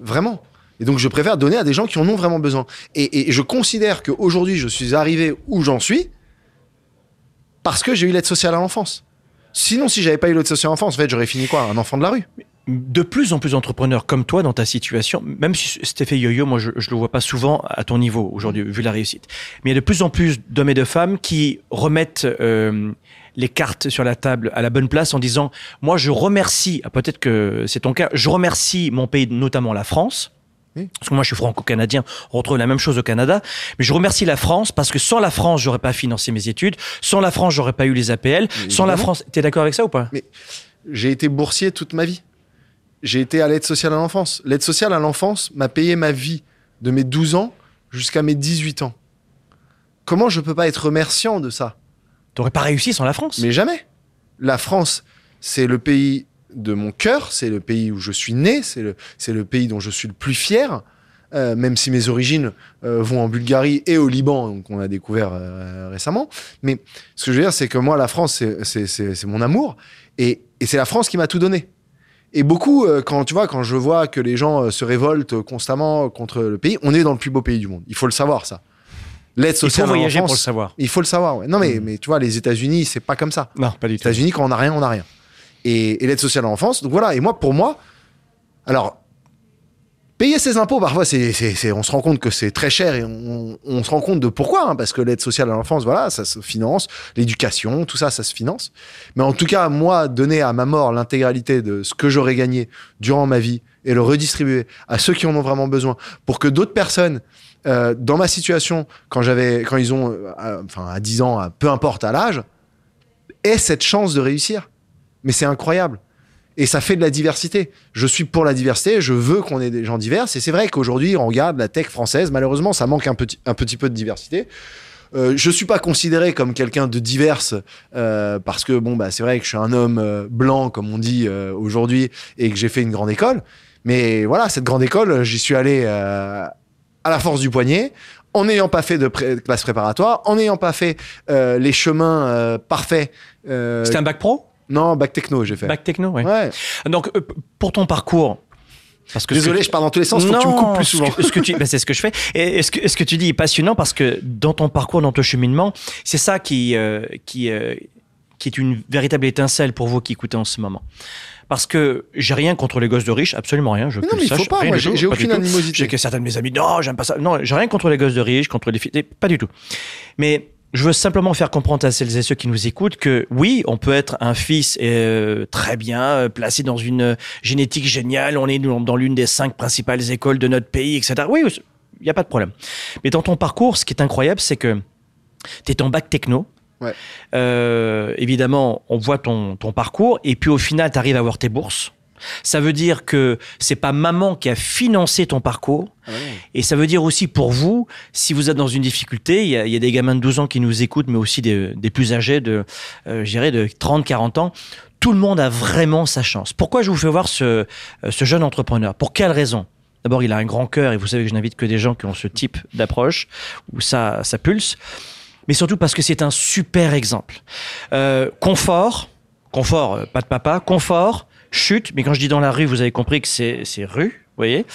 Vraiment. Et donc, je préfère donner à des gens qui en ont vraiment besoin. Et, je considère qu'aujourd'hui, je suis arrivé où j'en suis parce que j'ai eu l'aide sociale à l'enfance. Sinon, si j'avais pas eu l'aide sociale à l'enfance, en fait, j'aurais fini quoi Un enfant de la rue. de plus en plus d'entrepreneurs comme toi dans ta situation, même si cet effet yo-yo, moi je, je le vois pas souvent à ton niveau aujourd'hui, vu la réussite. Mais il y a de plus en plus d'hommes et de femmes qui remettent euh, les cartes sur la table à la bonne place en disant moi je remercie, ah, peut-être que c'est ton cas, je remercie mon pays, notamment la France. Oui. Parce que moi, je suis franco-canadien, on retrouve la même chose au Canada. Mais je remercie la France parce que sans la France, j'aurais pas financé mes études. Sans la France, j'aurais pas eu les APL. Sans la. France, t'es d'accord avec ça ou pas? J'ai été boursier toute ma vie. J'ai été à l'aide sociale à l'enfance. L'aide sociale à l'enfance m'a payé ma vie de mes 12 ans jusqu'à mes 18 ans. Comment je peux pas être remerciant de ça? T'aurais pas réussi sans la France? Mais jamais. La France, c'est le pays de mon cœur, c'est le pays où je suis né, c'est le, c'est le pays dont je suis le plus fier. euh, même si mes origines euh, vont en Bulgarie et au Liban, donc on a découvert euh, récemment. Mais ce que je veux dire, c'est que moi, la France, c'est- c'est c'est- c'est mon amour, et, et c'est la France qui m'a tout donné. Et beaucoup, quand tu vois, quand je vois que les gens se révoltent constamment contre le pays, on est dans le plus beau pays du monde. Il faut le savoir, ça. L'aide Il faut sociale voyager pour le savoir. il faut le savoir. ouais. Non, mais, mais tu vois, les États-Unis, c'est pas comme ça. Non, pas du Les États-Unis, quand on n'a rien, on n'a rien. Et, l'aide sociale à l'enfance. Donc voilà. Et moi, pour moi, alors, payer ses impôts, parfois, on se rend compte que c'est très cher et on, se rend compte de pourquoi. hein, parce que l'aide sociale à l'enfance, voilà, ça se finance. L'éducation, tout ça, ça se finance. Mais en tout cas, moi, donner à ma mort l'intégralité de ce que j'aurais gagné durant ma vie et le redistribuer à ceux qui en ont vraiment besoin pour que d'autres personnes euh, dans ma situation, quand j'avais, quand ils ont, euh, enfin, à 10 ans, peu importe à l'âge, aient cette chance de réussir. Mais c'est incroyable. Et ça fait de la diversité. Je suis pour la diversité, je veux qu'on ait des gens divers. Et c'est vrai qu'aujourd'hui, on regarde la tech française, malheureusement, ça manque un petit, un petit peu de diversité. Euh, je suis pas considéré comme quelqu'un de diverse euh, parce que bon bah c'est vrai que je suis un homme euh, blanc comme on dit euh, aujourd'hui et que j'ai fait une grande école mais voilà cette grande école j'y suis allé à la force du poignet en n'ayant pas fait de, classe préparatoire en n'ayant pas fait les chemins parfaits C'était un bac pro? Non bac techno j'ai fait Bac techno, ouais. ouais Donc, euh, pour ton parcours. Parce que désolé que- je pars dans tous les sens faut que tu me coupes plus souvent que- ce que tu, [laughs] ben, c'est ce que je fais. Et ce que, ce que tu dis est passionnant? Parce que dans ton parcours, dans ton cheminement, c'est ça qui, euh, qui, euh, qui est une véritable étincelle pour vous qui écoutez en ce moment. Parce que j'ai rien contre les gosses de riches, absolument rien. Je Mais non, mais il faut pas, moi, j'ai aucune animosité. J'ai que certains de mes amis, non, j'aime pas ça. Non, j'ai rien contre les gosses de riches, contre les filles, pas du tout. Mais je veux simplement faire comprendre à celles et ceux qui nous écoutent que oui, on peut être un fils euh, très bien euh, placé dans une euh, génétique géniale, on est dans dans l'une des cinq principales écoles de notre pays, etc. Oui, il n'y a pas de problème. Mais dans ton parcours, ce qui est incroyable, c'est que tu es en bac techno. Ouais. Euh, évidemment, on voit ton, ton parcours et puis au final, tu arrives à avoir tes bourses. Ça veut dire que c'est pas maman qui a financé ton parcours. Et ça veut dire aussi pour vous, si vous êtes dans une difficulté, il y a, il y a des gamins de 12 ans qui nous écoutent, mais aussi des, des plus âgés de, euh, de 30, 40 ans. Tout le monde a vraiment sa chance. Pourquoi je vous fais voir ce, euh, ce jeune entrepreneur? Pour quelle raison? D'abord, il a un grand cœur et vous savez que je n'invite que des gens qui ont ce type d'approche où ça, ça pulse. Mais surtout parce que c'est un super exemple. Euh, confort, confort, euh, pas de papa, confort, chute. Mais quand je dis dans la rue, vous avez compris que c'est c'est rue, vous voyez.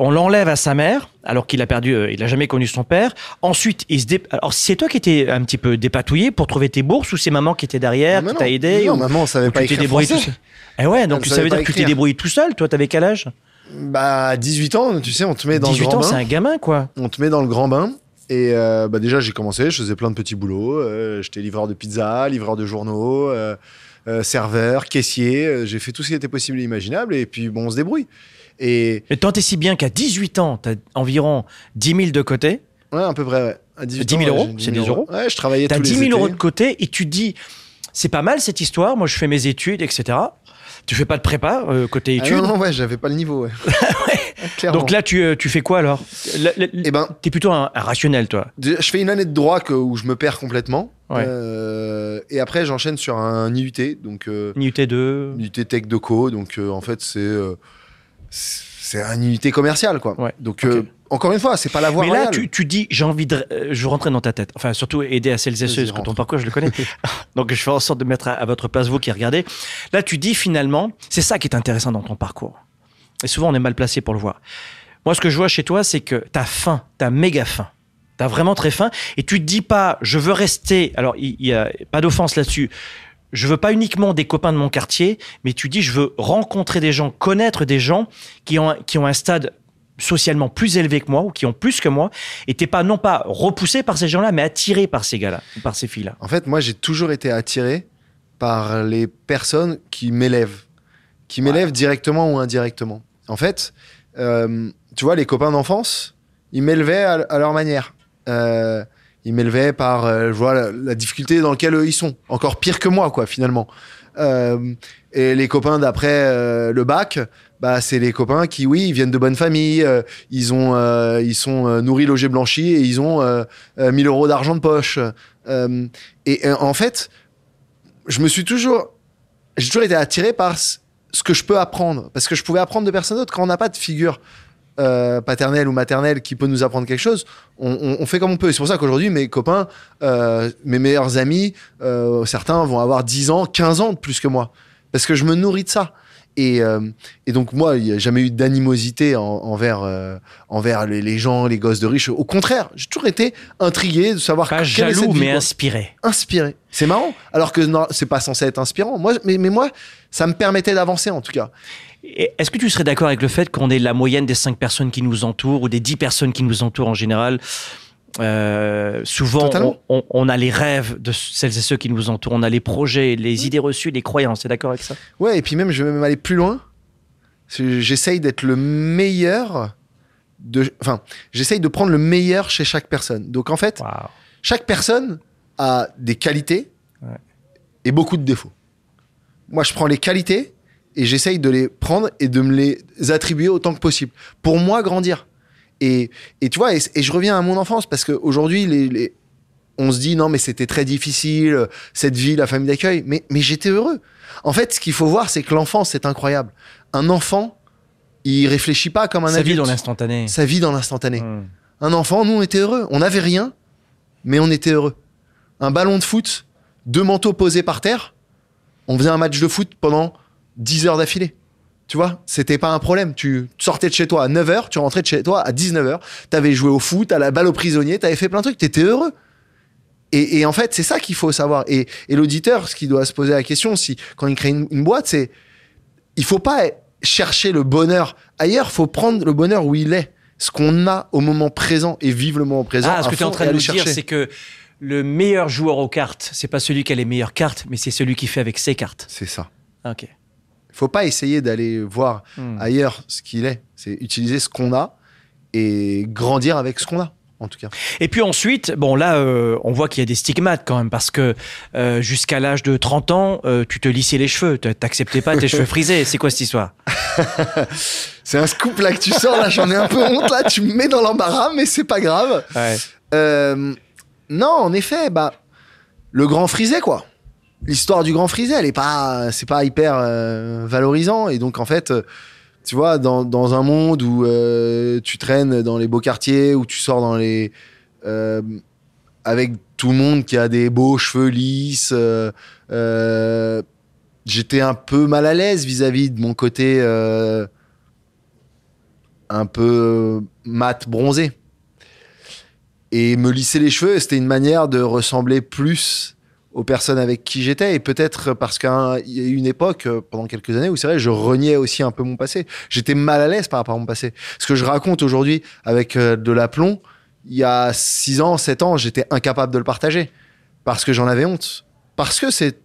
On l'enlève à sa mère, alors qu'il a perdu, euh, il a jamais connu son père. Ensuite, il se dé... alors c'est toi qui étais un petit peu dépatouillé pour trouver tes bourses ou c'est maman qui était derrière, qui t'a aidé non, ou- maman savait ou pas tu t'es écrire débrouillé tout français. seul? Eh ouais, donc savait veut pas dire que tu t'es débrouillé tout seul. Toi, t'avais quel âge? Bah à 18 ans tu sais on te met dans 18 le grand ans, bain c'est un gamin, quoi. on te met dans le grand bain. Et euh, bah déjà, j'ai commencé, je faisais plein de petits boulots. euh, J'étais livreur de pizza, livreur de journaux, euh, serveur, caissier. euh, j'ai fait tout ce qui était possible et imaginable. Et puis, bon, on se débrouille. Et Mais tant et si bien qu'à 18 ans, t'as environ 10 000 de côté. ouais, à peu près, ouais. À 18 10 000 ans, ouais, euros, c'est des euros Ouais, je travaillais T'as tous 10 les 000 euros de côté et tu dis, c'est pas mal cette histoire. Moi, je fais mes études, etc. Tu fais pas de prépa euh, côté Ah études. non, non, ouais, j'avais pas le niveau, ouais. [laughs] Donc là, tu, euh, tu fais quoi alors? Eh ben, T'es plutôt un, un rationnel, toi. Je fais une année de droit que- où je me perds complètement. Ouais. Euh, et après, j'enchaîne sur un IUT, donc euh, IUT 2. IUT Tech Doco. Donc euh, en fait, c'est c'est un IUT commercial, quoi. Ouais, Donc. Encore une fois, c'est pas la voie Mais là, tu, tu dis, j'ai envie de. euh, je rentrer dans ta tête. Enfin, surtout aider à celles et ceux, parce que ton parcours, je le connais. [laughs] Donc, je fais en sorte de mettre à, à votre place, vous qui regardez. Là, tu dis finalement, c'est ça qui est intéressant dans ton parcours. Et souvent, on est mal placé pour le voir. Moi, ce que je vois chez toi, c'est que t'as faim, t'as méga faim. T'as vraiment très faim. Et tu te dis pas, je veux rester. Alors, il il y, a pas d'offense là-dessus. Je veux pas uniquement des copains de mon quartier, mais tu dis, je veux rencontrer des gens, connaître des gens qui ont, qui ont un stade socialement plus élevé que moi ou qui ont plus que moi. Et t'es pas, non pas repoussé par ces gens-là, mais attiré par ces gars-là, par ces filles-là. En fait, moi, j'ai toujours été attiré par les personnes qui m'élèvent, qui m'élèvent directement ou indirectement. En fait, euh, tu vois, les copains d'enfance, ils m'élevaient à, à leur manière. Euh, ils m'élevaient par, euh, je vois, la, la difficulté dans laquelle ils sont. Encore pire que moi, quoi, finalement. Et les copains d'après le bac, bah, c'est les copains qui, oui, ils viennent de bonnes familles, euh, ils, ont, euh, ils sont euh, nourris, logés, blanchis, et ils ont euh, euh, 1000 euros d'argent de poche. Et en fait, je me suis toujours, j'ai toujours été attiré par ce que je peux apprendre, parce que je pouvais apprendre de personne d'autre quand on n'a pas de figure paternelle ou maternelle qui peut nous apprendre quelque chose, on, fait comme on peut. C'est pour ça qu'aujourd'hui, mes copains, mes meilleurs amis, certains vont avoir 10 ans, 15 ans de plus que moi, parce que je me nourris de ça. Et, euh, et donc moi, il n'y a jamais eu d'animosité en- envers, euh, envers les, les gens, les gosses de riches. Au contraire, j'ai toujours été intrigué de savoir Pas jaloux, cette vie, mais quoi inspiré. inspiré. C'est marrant. Alors que non, c'est pas censé être inspirant. Moi, mais, mais moi, ça me permettait d'avancer en tout cas. Est-ce que tu serais d'accord avec le fait qu'on est la moyenne des 5 personnes qui nous entourent ou des 10 personnes qui nous entourent en général? Euh, souvent, on, on- on a les rêves de celles et ceux qui nous entourent, on a les projets, les idées reçues, les croyances. T'es d'accord avec ça? Ouais, et puis même, je vais même aller plus loin. J'essaye d'être le meilleur. De, enfin, j'essaye de prendre le meilleur chez chaque personne. Donc en fait, chaque personne a des qualités Ouais. et beaucoup de défauts. Moi, je prends les qualités et j'essaye de les prendre et de me les attribuer autant que possible. Pour moi, grandir. Et, et tu vois, et, et je reviens à mon enfance parce qu'aujourd'hui, les, les- on se dit non, mais c'était très difficile, cette vie, la famille d'accueil. Mais, mais j'étais heureux. En fait, ce qu'il faut voir, c'est que l'enfance, c'est incroyable. Un enfant, il réfléchit pas comme un vit adulte. dans l'instantané. Ça vit dans l'instantané. Hmm. Un enfant, nous, on était heureux. On n'avait rien, mais on était heureux. Un ballon de foot, deux manteaux posés par terre, on faisait un match de foot pendant 10 heures d'affilée. Tu vois, c'était pas un problème. Tu sortais de chez toi à 9h, tu rentrais de chez toi à 19h, t'avais joué au foot, à la balle au prisonnier, t'avais fait plein de trucs, t'étais heureux. Et, et en fait, c'est ça qu'il faut savoir. Et, et l'auditeur, ce qui doit se poser la question, si quand il crée une, une boîte, c'est il faut pas chercher le bonheur ailleurs, faut prendre le bonheur où il est, ce qu'on a au moment présent et vivre le moment présent. Ah, ce que tu es en train de nous dire, c'est que le meilleur joueur aux cartes, c'est pas celui qui a les meilleures cartes, mais c'est celui qui fait avec ses cartes. C'est ça. Ah, Ok. Il faut pas essayer d'aller voir Hmm. ailleurs ce qu'il est. C'est utiliser ce qu'on a et grandir avec ce qu'on a, en tout cas. Et puis ensuite, bon là, euh, on voit qu'il y a des stigmates quand même, parce que euh, jusqu'à l'âge de 30 ans, euh, tu te lissais les cheveux, Tu- t'acceptais pas tes [laughs] cheveux frisés. C'est quoi cette histoire? [laughs] C'est un scoop là que tu sors, là j'en ai un peu honte, là tu me mets dans l'embarras, mais c'est pas grave. Non, en effet, bah, le grand frisé, quoi. L'histoire du grand frisé, elle est pas, c'est pas hyper euh, valorisant. Et donc, en fait, euh, tu vois, dans, dans un monde où euh, tu traînes dans les beaux quartiers, où tu sors dans les. avec tout le monde qui a des beaux cheveux lisses, j'étais un peu mal à l'aise vis-à-vis de mon côté un peu mat bronzé et me lisser les cheveux, c'était une manière de ressembler plus aux personnes avec qui j'étais. Et peut-être parce qu'il y a eu une époque, euh, pendant quelques années, où c'est vrai, je reniais aussi un peu mon passé. J'étais mal à l'aise par rapport à mon passé. Ce que je raconte aujourd'hui avec euh, de l'aplomb, il y a 6 ans, 7 ans, j'étais incapable de le partager. Parce que j'en avais honte. Parce que c'est.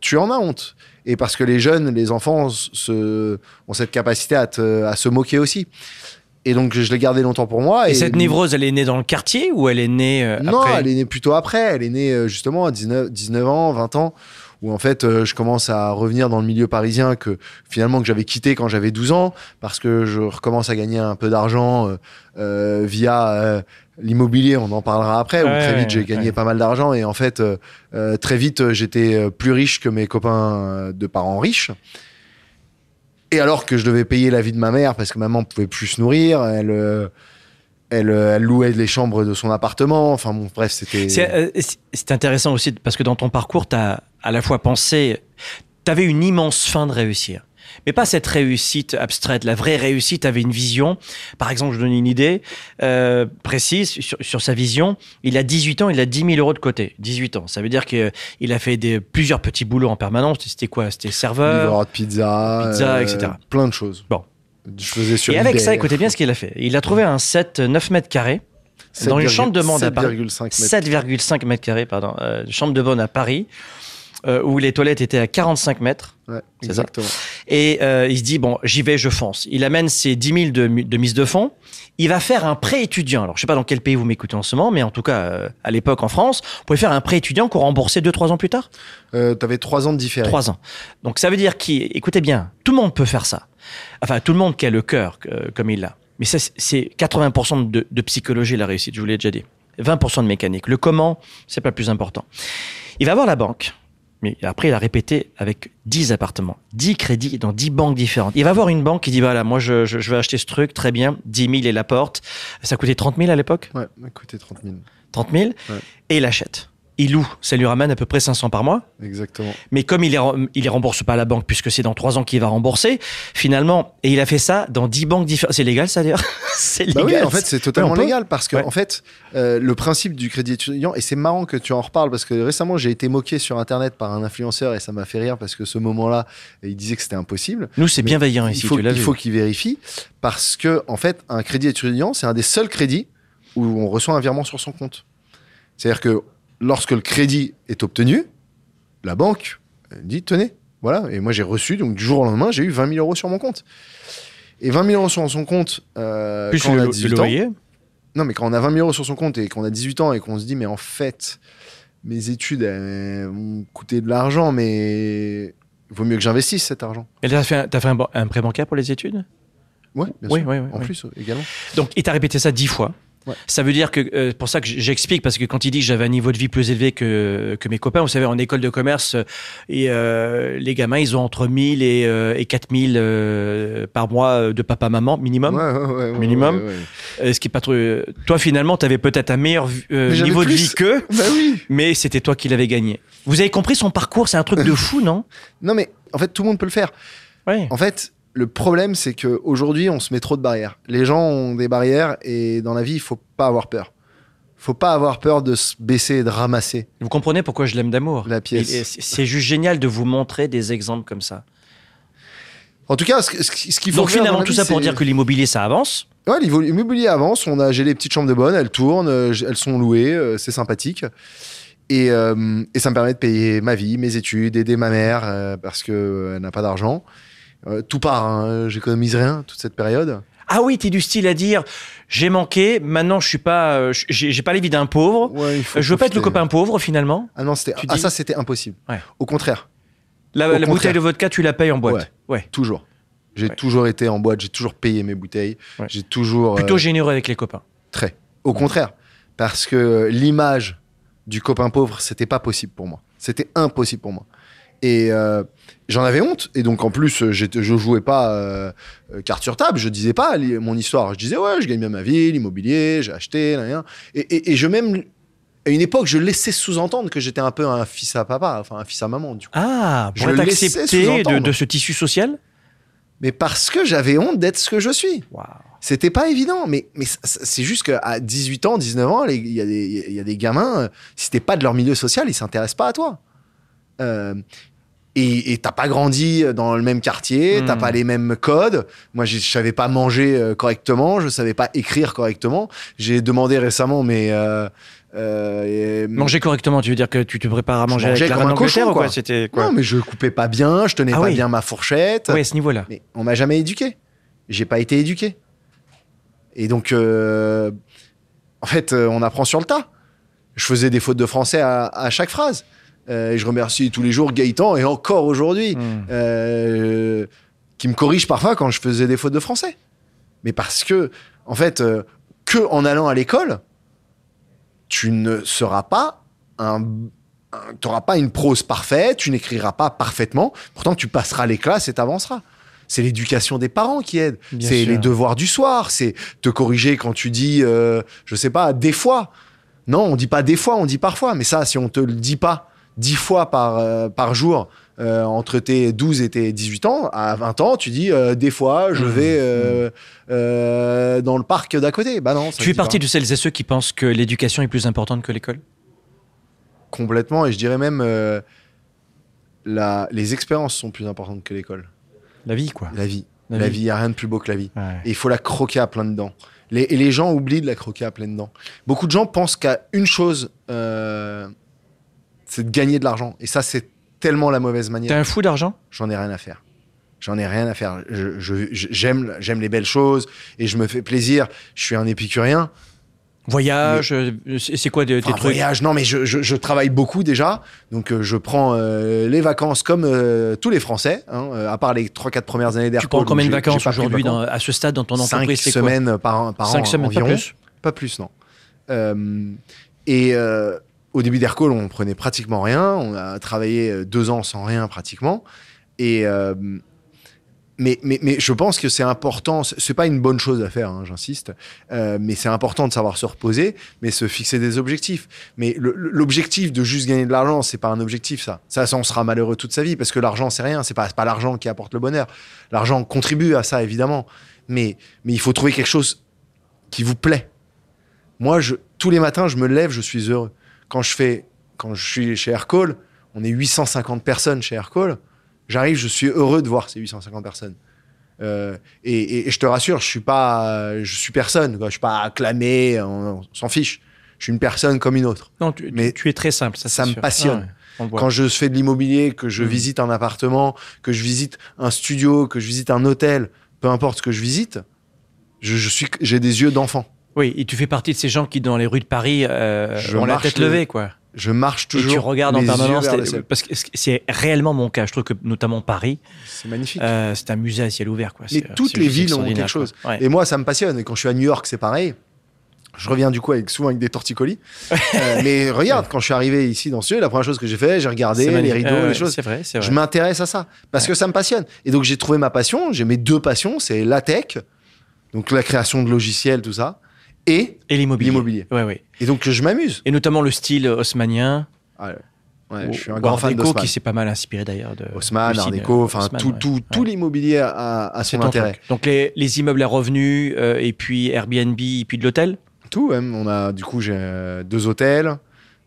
Tu en as honte. Et parce que les jeunes, les enfants ont cette capacité à se moquer aussi. Et donc, je l'ai gardé longtemps pour moi. Et cette névrose, elle est née dans le quartier ou elle est née euh, Non, après elle est née plutôt après. Elle est née euh, justement à 19, 19 ans, 20 ans, où en fait euh, je commence à revenir dans le milieu parisien que finalement que j'avais quitté quand j'avais 12 ans, parce que je recommence à gagner un peu d'argent euh, via l'immobilier. On en parlera après. où très vite j'ai gagné ouais. pas mal d'argent et en fait très vite j'étais plus riche que mes copains de parents riches. Et alors que je devais payer la vie de ma mère parce que maman pouvait plus se nourrir, elle, euh, euh, elle louait les chambres de son appartement. Enfin bon, bref, c'était. C'est euh, intéressant aussi parce que dans ton parcours, tu as à la fois pensé, tu avais une immense fin de réussir. Mais pas cette réussite abstraite, la vraie réussite avait une vision. Par exemple, je donne une idée euh, précise sur, sur sa vision. Il a 18 ans, il a 10 000 euros de côté. 18 ans. Ça veut dire qu'il a fait des, plusieurs petits boulots en permanence. C'était quoi? C'était serveur. livreur de pizza, pizza, euh, etc. Plein de choses. Bon. Je faisais sur Et avec ça, écoutez bien ce qu'il a fait. Il a trouvé un set 9 mètres carrés dans une 7,5 chambre de bonne à Paris. 7,5 mètres. 7,5 mètres carrés, pardon. Euh, chambre de bonne à Paris, euh, où les toilettes étaient à 45 mètres. Ouais, C'est ça. Et euh, il se dit, bon, j'y vais, je fonce. Il amène ses 10 000 de, de mise de fonds. Il va faire un prêt étudiant. Alors, je sais pas dans quel pays vous m'écoutez en ce moment, mais en tout cas, euh, à l'époque en France, vous pouvez faire un prêt étudiant qu'on remboursait 2-3 ans plus tard. Euh, T'avais trois ans de différence. 3 ans. Donc, ça veut dire qu'il, écoutez bien, tout le monde peut faire ça. Enfin, tout le monde qui a le cœur euh, comme il l'a. Mais ça, c'est- c'est 80% de, de psychologie, la réussite, je vous l'ai déjà dit. 20% de mécanique. Le comment, c'est pas le plus important. Il va voir la banque Mais après, il a répété avec 10 appartements, 10 crédits dans 10 banques différentes. Il va voir une banque qui dit, voilà, moi, je, je, je vais acheter ce truc, très bien, 10 000 et la porte. Ça coûtait 30 000 à l'époque? Ouais, ça coûtait 30 000. 30 000 Ouais. Et il achète. Il loue. Ça lui ramène à peu près 500 par mois. Exactement. Mais comme il rem- il les rembourse pas à la banque, puisque c'est dans 3 ans qu'il va rembourser, finalement, et il a fait ça dans 10 banques différentes. C'est légal, ça, d'ailleurs? [laughs] C'est Bah légal. oui, en fait, c'est totalement légal parce que, Ouais. en fait, euh, le principe du crédit étudiant, et c'est marrant que tu en reparles parce que récemment, j'ai été moqué sur Internet par un influenceur et ça m'a fait rire parce que ce moment-là, il disait que c'était impossible. Nous, c'est bienveillant il ici, faut, tu l'as il faut qu'il vérifie parce que, en fait, un crédit étudiant, c'est un des seuls crédits où on reçoit un virement sur son compte. C'est-à-dire que lorsque le crédit est obtenu, la banque dit tenez, voilà. Et moi, j'ai reçu, donc du jour au lendemain, j'ai eu 20 000 euros sur mon compte. Et 20 000 euros sur son compte, euh, Plus quand on le, a le 18 ans, non, mais quand on a 20 000 euros sur son compte et qu'on a 18 ans et qu'on se dit, mais en fait, mes études elles vont coûter de l'argent, mais il vaut mieux que j'investisse cet argent. Et t'as fait, un, t'as fait un, ban- un prêt bancaire pour les études? Ouais, bien Oui, sûr. oui, oui, en oui. plus, également. Donc, il t'a répété ça dix fois. Ouais. Ça veut dire que, euh, pour ça que j'explique, parce que quand il dit que j'avais un niveau de vie plus élevé que, que mes copains, vous savez, en école de commerce, euh, et euh, les gamins, ils ont entre 1000 et, euh, et 4000 euh, par mois euh, de papa-maman, minimum. Ouais, ouais, Minimum. ouais, ouais. Euh, ce qui est pas trop. euh, Toi, finalement, tu avais peut-être un meilleur euh, niveau de vie qu'eux, Bah oui. mais c'était toi qui l'avais gagné. Vous avez compris son parcours, c'est un truc de [laughs] fou, non? Non, mais en fait, tout le monde peut le faire. Ouais. En fait, le problème, c'est qu'aujourd'hui, on se met trop de barrières. Les gens ont des barrières et dans la vie, il faut pas avoir peur. faut pas avoir peur de se baisser et de ramasser. Vous comprenez pourquoi je l'aime d'amour? La pièce. C'est- juste génial de vous montrer des exemples comme ça. En tout cas, ce, ce- qu'il faut Donc faire finalement, tout vie, ça pour dire que l'immobilier, ça avance. Ouais, l'immo- l'immobilier avance. On a, j'ai les petites chambres de bonne, elles tournent, euh, elles sont louées, euh, c'est sympathique. Et, euh, et ça me permet de payer ma vie, mes études, aider ma mère euh, parce qu'elle n'a pas d'argent. Euh, tout part, hein, j'économise rien toute cette période. Ah oui, t'es du style à dire j'ai manqué, maintenant je suis pas, euh, j'ai pas les vies d'un pauvre. Ouais, il faut Euh, Je veux pas être le copain pauvre finalement. Ah non, c'était, ah, ça c'était impossible. Ouais. Au contraire, La, Au la bouteille de vodka, tu la payes en boîte. Ouais. toujours. J'ai toujours été en boîte, j'ai toujours payé mes bouteilles, j'ai toujours Plutôt euh, généreux avec les copains. très. Au contraire, parce que l'image du copain pauvre, c'était pas possible pour moi. C'était impossible pour moi. Et euh, j'en avais honte. Et donc en plus, euh, je jouais pas euh, carte sur table. Je disais pas mon histoire. Je disais ouais, je gagne bien ma vie, l'immobilier, j'ai acheté, là. Et, et, et je même à une époque, je laissais sous-entendre que j'étais un peu un fils à papa, enfin un fils à maman. Du coup. Ah, Je pour être accepté de, ce tissu social? Mais parce que j'avais honte d'être ce que je suis. Waouh. C'était pas évident, mais, mais c'est juste qu'à 18 ans, 19 ans, il y, a des- il y a des gamins, si t'es pas de leur milieu social, ils s'intéressent pas à toi. Euh, et t'as pas grandi dans le même quartier, Hmm. t'as pas les mêmes codes. Moi, je savais pas manger euh, correctement, je savais pas écrire correctement. J'ai demandé récemment, mais euh, euh, et- Manger correctement, tu veux dire que tu te prépares à Je manger mangeais avec la comme un cochon, d'Angleterre ou quoi quoi. C'était quoi non, mais je coupais pas bien, je tenais Ah pas oui. bien ma fourchette. Ouais, à ce niveau-là. Mais on m'a jamais éduqué. J'ai pas été éduqué. Et donc, euh, en fait, euh, on apprend sur le tas. Je faisais des fautes de français à, à chaque phrase. Euh, et je remercie tous les jours Gaëtan et encore aujourd'hui, Hmm. euh, qui me corrige parfois quand je faisais des fautes de français. Mais parce que, en fait, euh, que en allant à l'école, tu ne seras pas un, tu n'auras pas une prose parfaite, tu n'écriras pas parfaitement. Pourtant, tu passeras les classes et t'avanceras. C'est l'éducation des parents qui aide. C'est les devoirs du soir. C'est te corriger quand tu dis, euh, je sais pas, des fois. Non, on dit pas des fois, on dit parfois. Mais ça, si on te le dit pas dix fois par, euh, par jour euh, entre tes 12 et tes 18 ans, à 20 ans, tu dis euh, des fois, je Mmh, vais euh, euh, dans le parc d'à côté. Bah non, ça Tu pas. partie de celles et ceux qui pensent que l'éducation est plus importante que l'école? Complètement. Et je dirais même, la, les expériences sont plus importantes que l'école. La vie, quoi. La vie. La La, vie. il n'y a rien de plus beau que la vie. Ouais. Et il faut la croquer à plein dedans. Les, et les gens oublient de la croquer à plein dedans. Beaucoup de gens pensent qu'à une chose, c'est de gagner de l'argent. Et ça, c'est tellement la mauvaise T'es manière. un fou d'argent? J'en ai rien à faire. J'en ai rien à faire. Je- je- je- J'aime j'aime les belles choses et je me fais plaisir. Je suis un épicurien. Voyage, euh, c'est quoi de- tes Enfin, trucs? voyage, non, mais je, je- je travaille beaucoup déjà. Donc, euh, je prends euh, les vacances comme euh, tous les Français, hein, à part les 3-4 premières années d'air. Tu prends combien de vacances aujourd'hui à ce stade dans ton Cinq entreprise quoi? semaines par, an- par Cinq an semaines, pas environ. plus? Pas plus, non. Et, au début d'Aircall, on prenait pratiquement rien. On a travaillé euh, deux ans sans rien pratiquement. Euh, mais, je pense que c'est important. c'est- pas une bonne chose à faire, hein, j'insiste. Euh, mais c'est important de savoir se reposer, mais se fixer des objectifs. Mais l'objectif de juste gagner de l'argent, c'est pas un objectif, ça. Ça, ça, on sera malheureux toute sa vie parce que l'argent, c'est rien. C'est pas, pas l'argent qui apporte le bonheur. L'argent contribue à ça, évidemment. Mais, il faut trouver quelque chose qui vous plaît. Moi, tous les matins, je me lève, je suis heureux. Quand je fais, quand je suis chez Aircall, on est 850 personnes chez Aircall. J'arrive, je suis heureux de voir ces 850 personnes. Euh, et, et- et je te rassure, je suis pas, je suis personne. Quoi. Je suis pas acclamé, on, on s'en fiche. Je suis une personne comme une autre. Non, tu, Mais tu es très simple. Ça, me sûr. passionne. Ah ouais. Quand je fais de l'immobilier, que je Mhm. visite un appartement, que je visite un studio, que je visite un hôtel, peu importe ce que je visite, je, je suis, j'ai des yeux d'enfant. Oui, et tu fais partie de ces gens qui, dans les rues de Paris, euh, ont la tête le- levée, quoi. Je marche toujours. et tu regardes en permanence. Parce que c'est réellement mon cas. Je trouve que, notamment Paris, C'est magnifique. euh, c'est un musée à ciel ouvert, quoi. Mais C'est- toutes les villes ont quelque chose. Ouais. Et moi, ça me passionne. Et quand je suis à New York, c'est pareil. Je reviens du coup avec, souvent avec des torticolis. [laughs] Euh, mais regarde, quand je suis arrivé ici dans ce lieu, la première chose que j'ai fait, j'ai regardé les rideaux, Euh, les choses. C'est vrai, c'est vrai. Je m'intéresse à ça parce que ça me passionne. Et donc j'ai trouvé ma passion. J'ai mes deux passions, c'est la tech, donc la création de logiciels, tout ça, et Et l'immobilier. Ouais, ouais. Et donc je m'amuse. Et notamment le style haussmanien. Ah ouais. Ouais, ou- je suis un grand fan d'Haussmann. qui s'est pas mal inspiré d'ailleurs de. Haussmann, Art Déco, euh, enfin tout, tout, tout l'immobilier a, a son intérêt. truc. Donc les, les immeubles à revenus euh, et puis Airbnb et puis de l'hôtel. Tout, on a du coup j'ai euh, deux hôtels.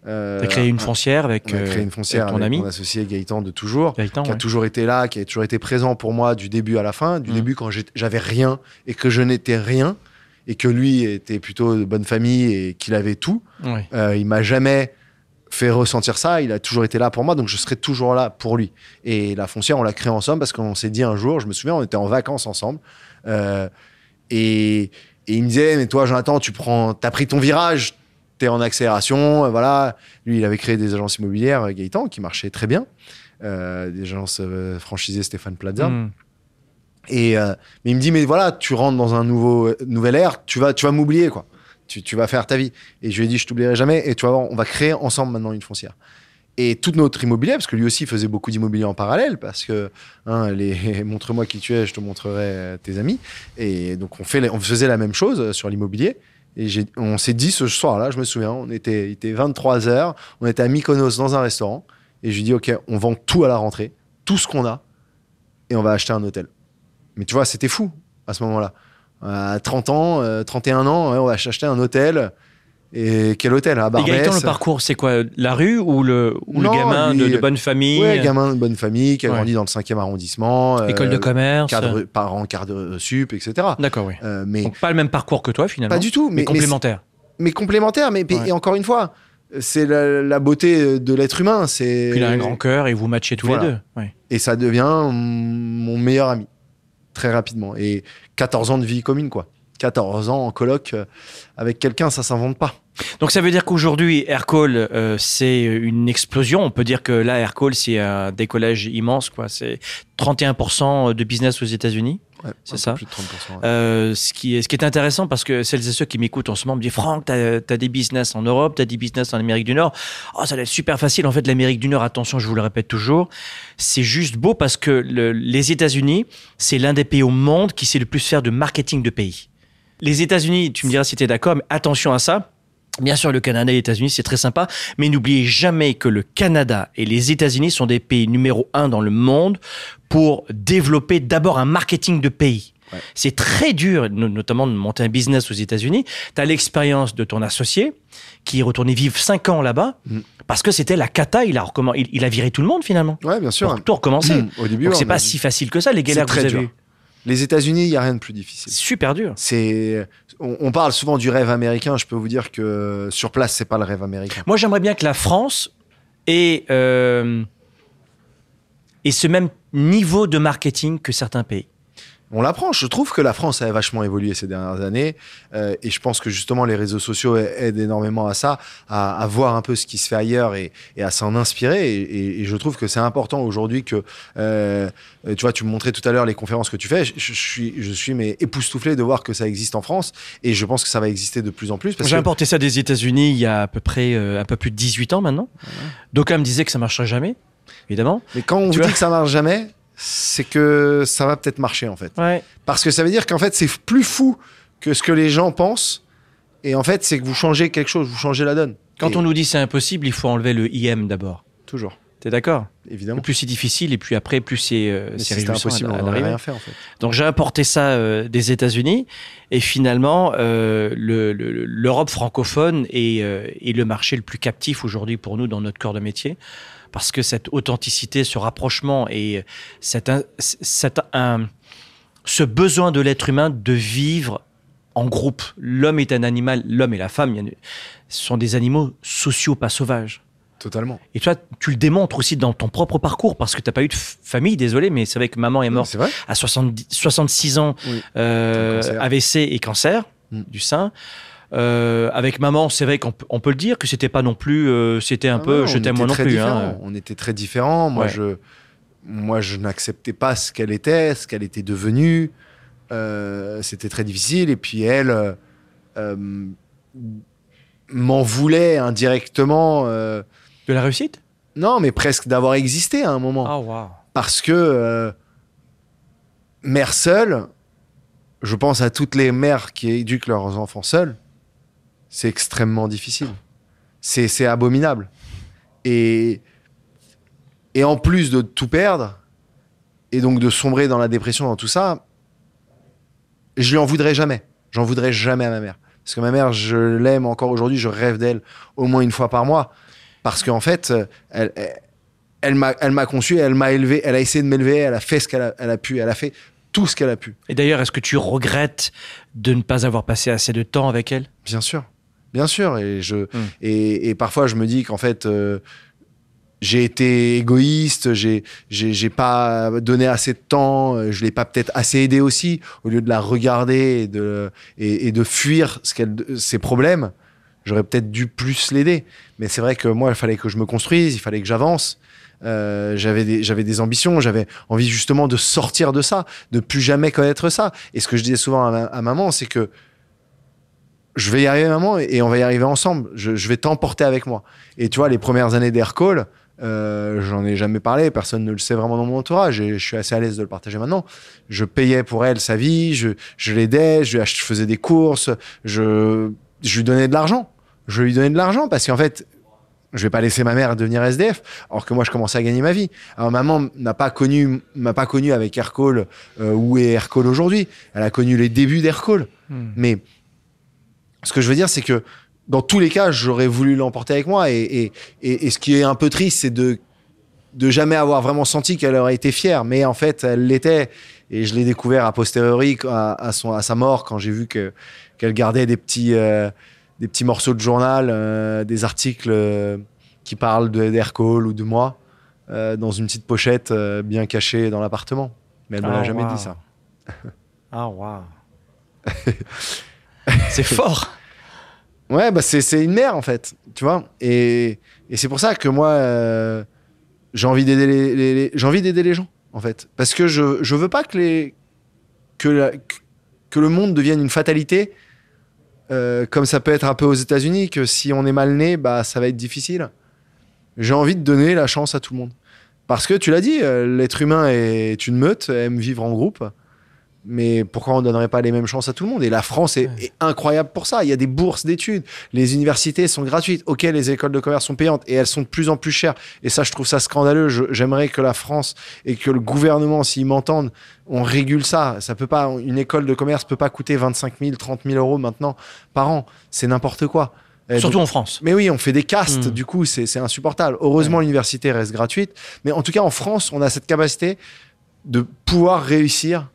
Euh, T'as créé une un- foncière avec, On a euh, créé une foncière avec avec, ton ami mon associé Gaëtan de toujours, Gaëtan, qui a ouais. toujours été là, qui a toujours été présent pour moi du début à la fin, du Mm. début quand j'avais rien et que je n'étais rien et que lui était plutôt de bonne famille et qu'il avait tout. Ouais. Euh, il m'a jamais fait ressentir ça. Il a toujours été là pour moi, donc je serai toujours là pour lui. Et la foncière, on l'a créée ensemble parce qu'on s'est dit un jour, je me souviens, on était en vacances ensemble. Euh, et, et il me disait, mais toi, Jonathan, tu prends, as pris ton virage, t'es en accélération. euh, voilà. Lui, il avait créé des agences immobilières, euh, Gaëtan, qui marchaient très bien. Euh, des agences franchisées Stéphane Plaza. Mm. Et euh, il me dit mais voilà, tu rentres dans un nouveau euh, nouvelle ère, tu vas tu vas m'oublier quoi. Tu, tu vas faire ta vie. Et je lui ai dit je t'oublierai jamais et tu vas voir, on va créer ensemble maintenant une foncière. Et tout notre immobilier, parce que lui aussi faisait beaucoup d'immobilier en parallèle, parce que hein, [laughs] montre-moi qui tu es, je te montrerai euh, tes amis. Et donc on faisait la même chose sur l'immobilier. Et on s'est dit ce soir-là, je me souviens, on était, il était 23 h on était à Mykonos dans un restaurant, et je lui dit ok, on vend tout à la rentrée, tout ce qu'on a, et on va acheter un hôtel. Mais tu vois, c'était fou à ce moment-là. À 30 ans, euh, 31 ans, ouais, on va acheter un hôtel. Et quel hôtel À Et Barbès. Gaëtan, le parcours, c'est quoi La rue ou le, ou le gamin de, lui, de bonne famille Ouais, gamin de bonne famille qui a Ouais. grandi dans le 5e arrondissement. euh, École de commerce Cadre, parents, cadre sup, etc. D'accord, oui. Euh, mais Donc pas le même parcours que toi finalement. pas du tout. mais, complémentaire. mais complémentaire. Mais, Ouais. et encore une fois, c'est la, la beauté de l'être humain. Il a un grand cœur et vous matchez tous Voilà. les deux. Ouais. et ça devient mon meilleur ami très rapidement. Et 14 ans de vie commune, quoi. 14 ans en coloc euh, avec quelqu'un, ça s'invente pas. Donc ça veut dire qu'aujourd'hui, Aircall, euh, c'est une explosion. On peut dire que là, Aircall, c'est un décollage immense. quoi. C'est 31% de business aux États-Unis. Ouais, C'est ça. Plus de 30%. ouais. Euh, ce, qui est, ce qui est intéressant parce que celles et ceux qui m'écoutent en ce moment me disent Franck, t'as as des business en Europe, t'as des business en Amérique du Nord. Oh, ça va être super facile. En fait, l'Amérique du Nord, attention, je vous le répète toujours, c'est juste beau parce que le- les États-Unis, c'est l'un des pays au monde qui sait le plus faire de marketing de pays. Les États-Unis, tu me diras si tu es d'accord, mais attention à ça. Bien sûr, le Canada et les États-Unis, c'est très sympa, mais n'oubliez jamais que le Canada et les États-Unis sont des pays numéro un dans le monde pour développer d'abord un marketing de pays. Ouais. C'est très dur, no- notamment de monter un business aux États-Unis. Tu as l'expérience de ton associé qui est retourné vivre 5 ans là-bas Mm. parce que c'était la cata. Il a, il, il a viré tout le monde finalement. Ouais, bien sûr. Pour tout recommencer. Mmh, Au début, c'est pas dit- si facile que ça, les galères que très vous avez dur. Les États-Unis, il y a rien de plus C'est difficile. super dur. C'est, on, on parle souvent du rêve américain. Je peux vous dire que sur place, c'est pas le rêve américain. Moi, j'aimerais bien que la France ait, euh, ait ce même niveau de marketing que certains pays. On l'apprend. Je trouve que la France a vachement évolué ces dernières années euh, et je pense que justement les réseaux sociaux aident énormément à ça, à, à voir un peu ce qui se fait ailleurs et, et à s'en inspirer. Et, et- et je trouve que c'est important aujourd'hui que, euh, tu vois, tu me montrais tout à l'heure les conférences que tu fais. Je, je suis, je suis mais époustouflé de voir que ça existe en France et je pense que ça va exister de plus en plus. J'ai que, importé ça des États-Unis il y a à peu près euh, un peu plus de 18 ans maintenant. D'aucuns me disaient que ça marcherait jamais, évidemment. mais quand on Tu vous vois dit que ça marche jamais, c'est que ça va peut-être marcher en fait. Ouais. Parce que ça veut dire qu'en fait, c'est plus fou que ce que les gens pensent. Et en fait, c'est que vous changez quelque chose, vous changez la donne. Quand Et- on nous dit c'est impossible, il faut enlever le IM d'abord. Toujours, T'es d'accord? Évidemment. Plus c'est difficile et puis après plus c'est euh, si impossible, à- on rien fait en fait. Donc j'ai importé ça euh, des États-Unis et finalement euh, le- le- l'Europe francophone est, euh, est le marché le plus captif aujourd'hui pour nous dans notre corps de métier parce que cette authenticité, ce rapprochement et cet, un- cet un- ce besoin de l'être humain de vivre en groupe. L'homme est un animal, l'homme et la femme, une- sont des animaux sociaux, pas sauvages. Totalement. Et toi, tu le démontres aussi dans ton propre parcours parce que tu n'as pas eu de famille, désolé, mais c'est vrai que maman est morte à 70 66 ans, Oui. euh. AVC et cancer Mm. du sein. Euh, avec maman, c'est vrai qu'on peut- le dire que c'était pas non plus, euh, c'était un Ah peu, non, je t'aime moi non plus. hein. On était très différents. Moi, Ouais. je, moi, je n'acceptais pas ce qu'elle était, ce qu'elle était devenue. Euh, C'était très difficile. Et puis elle m'en voulait indirectement. De la réussite? Non, mais presque d'avoir existé à un moment. Ah waouh. parce que mère seule, je pense à toutes les mères qui éduquent leurs enfants seuls, c'est extrêmement difficile. C'est abominable. Et, et en plus de tout perdre, et donc de sombrer dans la dépression, dans tout ça, je lui en voudrais jamais. J'en voudrais jamais à ma mère. Parce que ma mère, je l'aime encore aujourd'hui, je rêve d'elle au moins une fois par mois. Parce qu'en fait, elle, elle, elle m'a elle m'a conçu, elle m'a élevé, elle a essayé de m'élever, elle a fait ce qu'elle a, elle a pu, elle a fait tout ce qu'elle a pu. Et d'ailleurs, est-ce que tu regrettes de ne pas avoir passé assez de temps avec elle? Bien sûr, bien sûr. Et, je, Mm. et, et parfois, je me dis qu'en fait, euh, j'ai été égoïste, j'ai pas donné assez de temps, euh, je l'ai pas peut-être assez aidé aussi, au lieu de la regarder et de, et, et de fuir ce qu'elle, ses problèmes. J'aurais peut-être dû plus l'aider. Mais c'est vrai que moi, il fallait que je me construise, il fallait que j'avance. Euh, j'avais des, j'avais des ambitions, j'avais envie justement de sortir de ça, de plus jamais connaître ça. Et ce que je disais souvent à, ma- à maman, c'est que je vais y arriver, maman, et on va y arriver ensemble. Je, je vais t'emporter avec moi. Et tu vois, les premières années d'Aircall, euh, j'en ai jamais parlé, personne ne le sait vraiment dans mon entourage, et je suis assez à l'aise de le partager maintenant. Je payais pour elle sa vie, je, je l'aidais, je, faisais des courses, je, je lui donnais de l'argent. Je lui donnais de l'argent parce qu'en fait, je vais pas laisser ma mère devenir SDF, alors que moi je commençais à gagner ma vie. Alors maman n'a pas connu, m'a pas connu avec Aircall euh, où est Aircall aujourd'hui. Elle a connu les débuts d'Aircall. Mais ce que je veux dire, c'est que dans tous les cas, j'aurais voulu l'emporter avec moi. Et, et, et, et ce qui est un peu triste, c'est de de jamais avoir vraiment senti qu'elle aurait été fière. Mais en fait, elle l'était. Et je l'ai découvert a posteriori, à, à, son, à sa mort, quand j'ai vu que qu'elle gardait des petits, euh, des petits morceaux de journal, euh, des articles euh, qui parlent d'Aircall ou de moi, dans une petite pochette bien cachée dans l'appartement. Mais elle me Ah, l'a jamais dit ça. Ah waouh. [laughs] [laughs] c'est fort. Ouais, bah c'est une mère en fait, tu vois. Et, et c'est pour ça que moi, euh, j'ai envie d'aider les, les- gens en fait, parce que je je veux pas que les que que le monde devienne une fatalité, euh, comme ça peut être un peu aux États-Unis, que si on est mal né, bah ça va être difficile. J'ai envie de donner la chance à tout le monde, parce que tu l'as dit, euh, l'être humain est une meute, aime vivre en groupe. Mais pourquoi on ne donnerait pas les mêmes chances à tout le monde? Et la France est, est incroyable pour ça. Il y a des bourses d'études. Les universités sont gratuites. Ok, les écoles de commerce sont payantes et elles sont de plus en plus chères. Et ça, je trouve ça scandaleux. J'aimerais que la France et que le gouvernement, s'ils m'entendent, on régule ça. Ça peut pas. Une école de commerce peut pas coûter 25 000, 30 000 euros maintenant par an. C'est n'importe quoi. Et Surtout donc- en France. mais oui, on fait des castes, Mm. du coup, c'est c'est insupportable. Heureusement, l'université reste gratuite. Mais en tout cas, en France, on a cette capacité de pouvoir réussir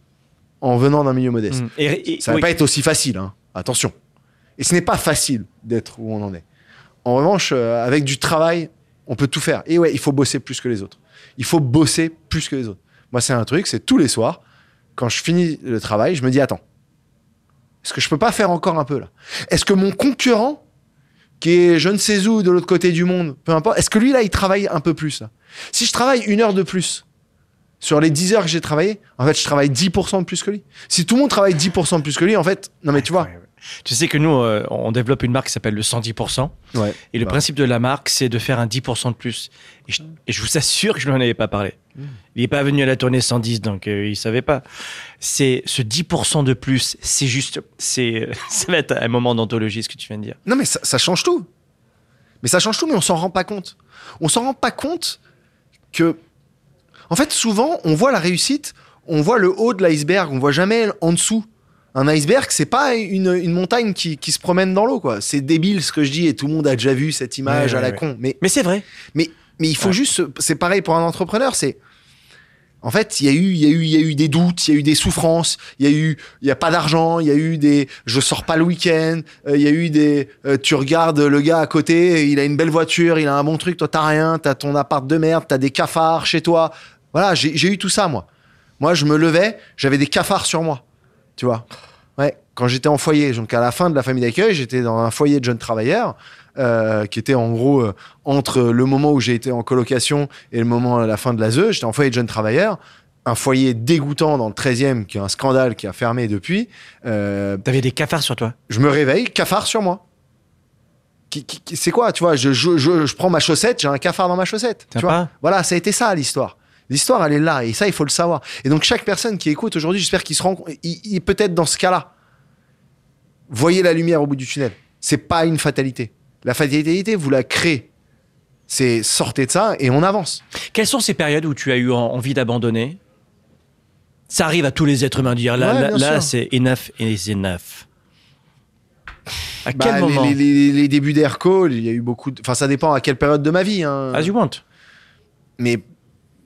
en venant d'un milieu modeste. Mm. Et, et- Ça va oui. pas être aussi facile, hein. attention. Et ce n'est pas facile d'être où on en est. En revanche, euh, avec du travail, on peut tout faire. Et ouais, il faut bosser plus que les autres. Il faut bosser plus que les autres. Moi, c'est un truc, c'est tous les soirs, quand je finis le travail, je me dis attends, est-ce que je peux pas faire encore un peu là? Est-ce que mon concurrent, qui est je ne sais où de l'autre côté du monde, peu importe, est-ce que lui là il travaille un peu plus là? Si je travaille une heure de plus sur les 10 heures que j'ai travaillé, en fait je travaille 10% de plus que lui. Si tout le monde travaille 10% de plus que lui, en fait, non mais tu vois. Tu sais que nous, euh, on développe une marque qui s'appelle le 110%. Ouais. Et le Bah. principe de la marque, c'est de faire un 10% de plus. Et je, et je vous assure que je ne lui en avais pas parlé. Mm. Il n'est pas venu à la tournée 110, donc euh, il savait pas. C'est ce 10% de plus, c'est juste, c'est, [laughs] ça va être un moment d'anthologie, ce que tu viens de dire. Non, mais ça, ça change tout. Mais ça change tout, mais on s'en rend pas compte. On s'en rend pas compte que, en fait, souvent, on voit la réussite, on voit le haut de l'iceberg, on voit jamais en dessous. Un iceberg, c'est pas une, une montagne qui, qui se promène dans l'eau, quoi. C'est débile ce que je dis et tout le monde a déjà vu cette image Ouais, à la ouais, con. Mais, Mais c'est vrai. mais, mais il faut Ouais. juste, c'est pareil pour un entrepreneur, c'est, en fait, il y a eu, il y a eu, il y a eu des doutes, il y a eu des souffrances, il y a eu, il y a pas d'argent, il y a eu des, je sors pas le week-end, euh, il y a eu des, euh, tu regardes le gars à côté, il a une belle voiture, il a un bon truc, toi t'as rien, t'as ton appart de merde, t'as des cafards chez toi. Voilà, j'ai eu tout ça moi. Moi, je me levais, j'avais des cafards sur moi, tu vois. Ouais, quand j'étais en foyer, donc à la fin de la famille d'accueil, j'étais dans un foyer de jeunes travailleurs. euh, qui était en gros euh, entre le moment où j'ai été en colocation et le moment à la fin de la ZEU. J'étais en foyer de jeunes travailleurs, un foyer dégoûtant dans le 13e, qui est un scandale qui a fermé depuis. Euh, T'avais des cafards sur toi? je me réveille, cafard sur moi. C'est quoi, tu vois? Je, je, je, je prends ma chaussette, j'ai un cafard dans ma chaussette. Tu vois voilà, ça a été ça l'histoire. L'histoire, elle est là, et ça, il faut le savoir. Et donc, chaque personne qui écoute aujourd'hui, j'espère qu'il se rend compte, il, peut-être dans ce cas-là. Voyez la lumière au bout du tunnel. C'est pas une fatalité. La fatalité, vous la créez. C'est sortez de ça et on avance. Quelles sont ces périodes où tu as eu en- envie d'abandonner? Ça arrive à tous les êtres humains de dire là, Ouais, là, c'est enough is enough. À Bah, quel moment? les, les- les débuts d'Aircall, il y a eu beaucoup. de- Enfin, ça dépend à quelle période de ma vie. hein. As you want. mais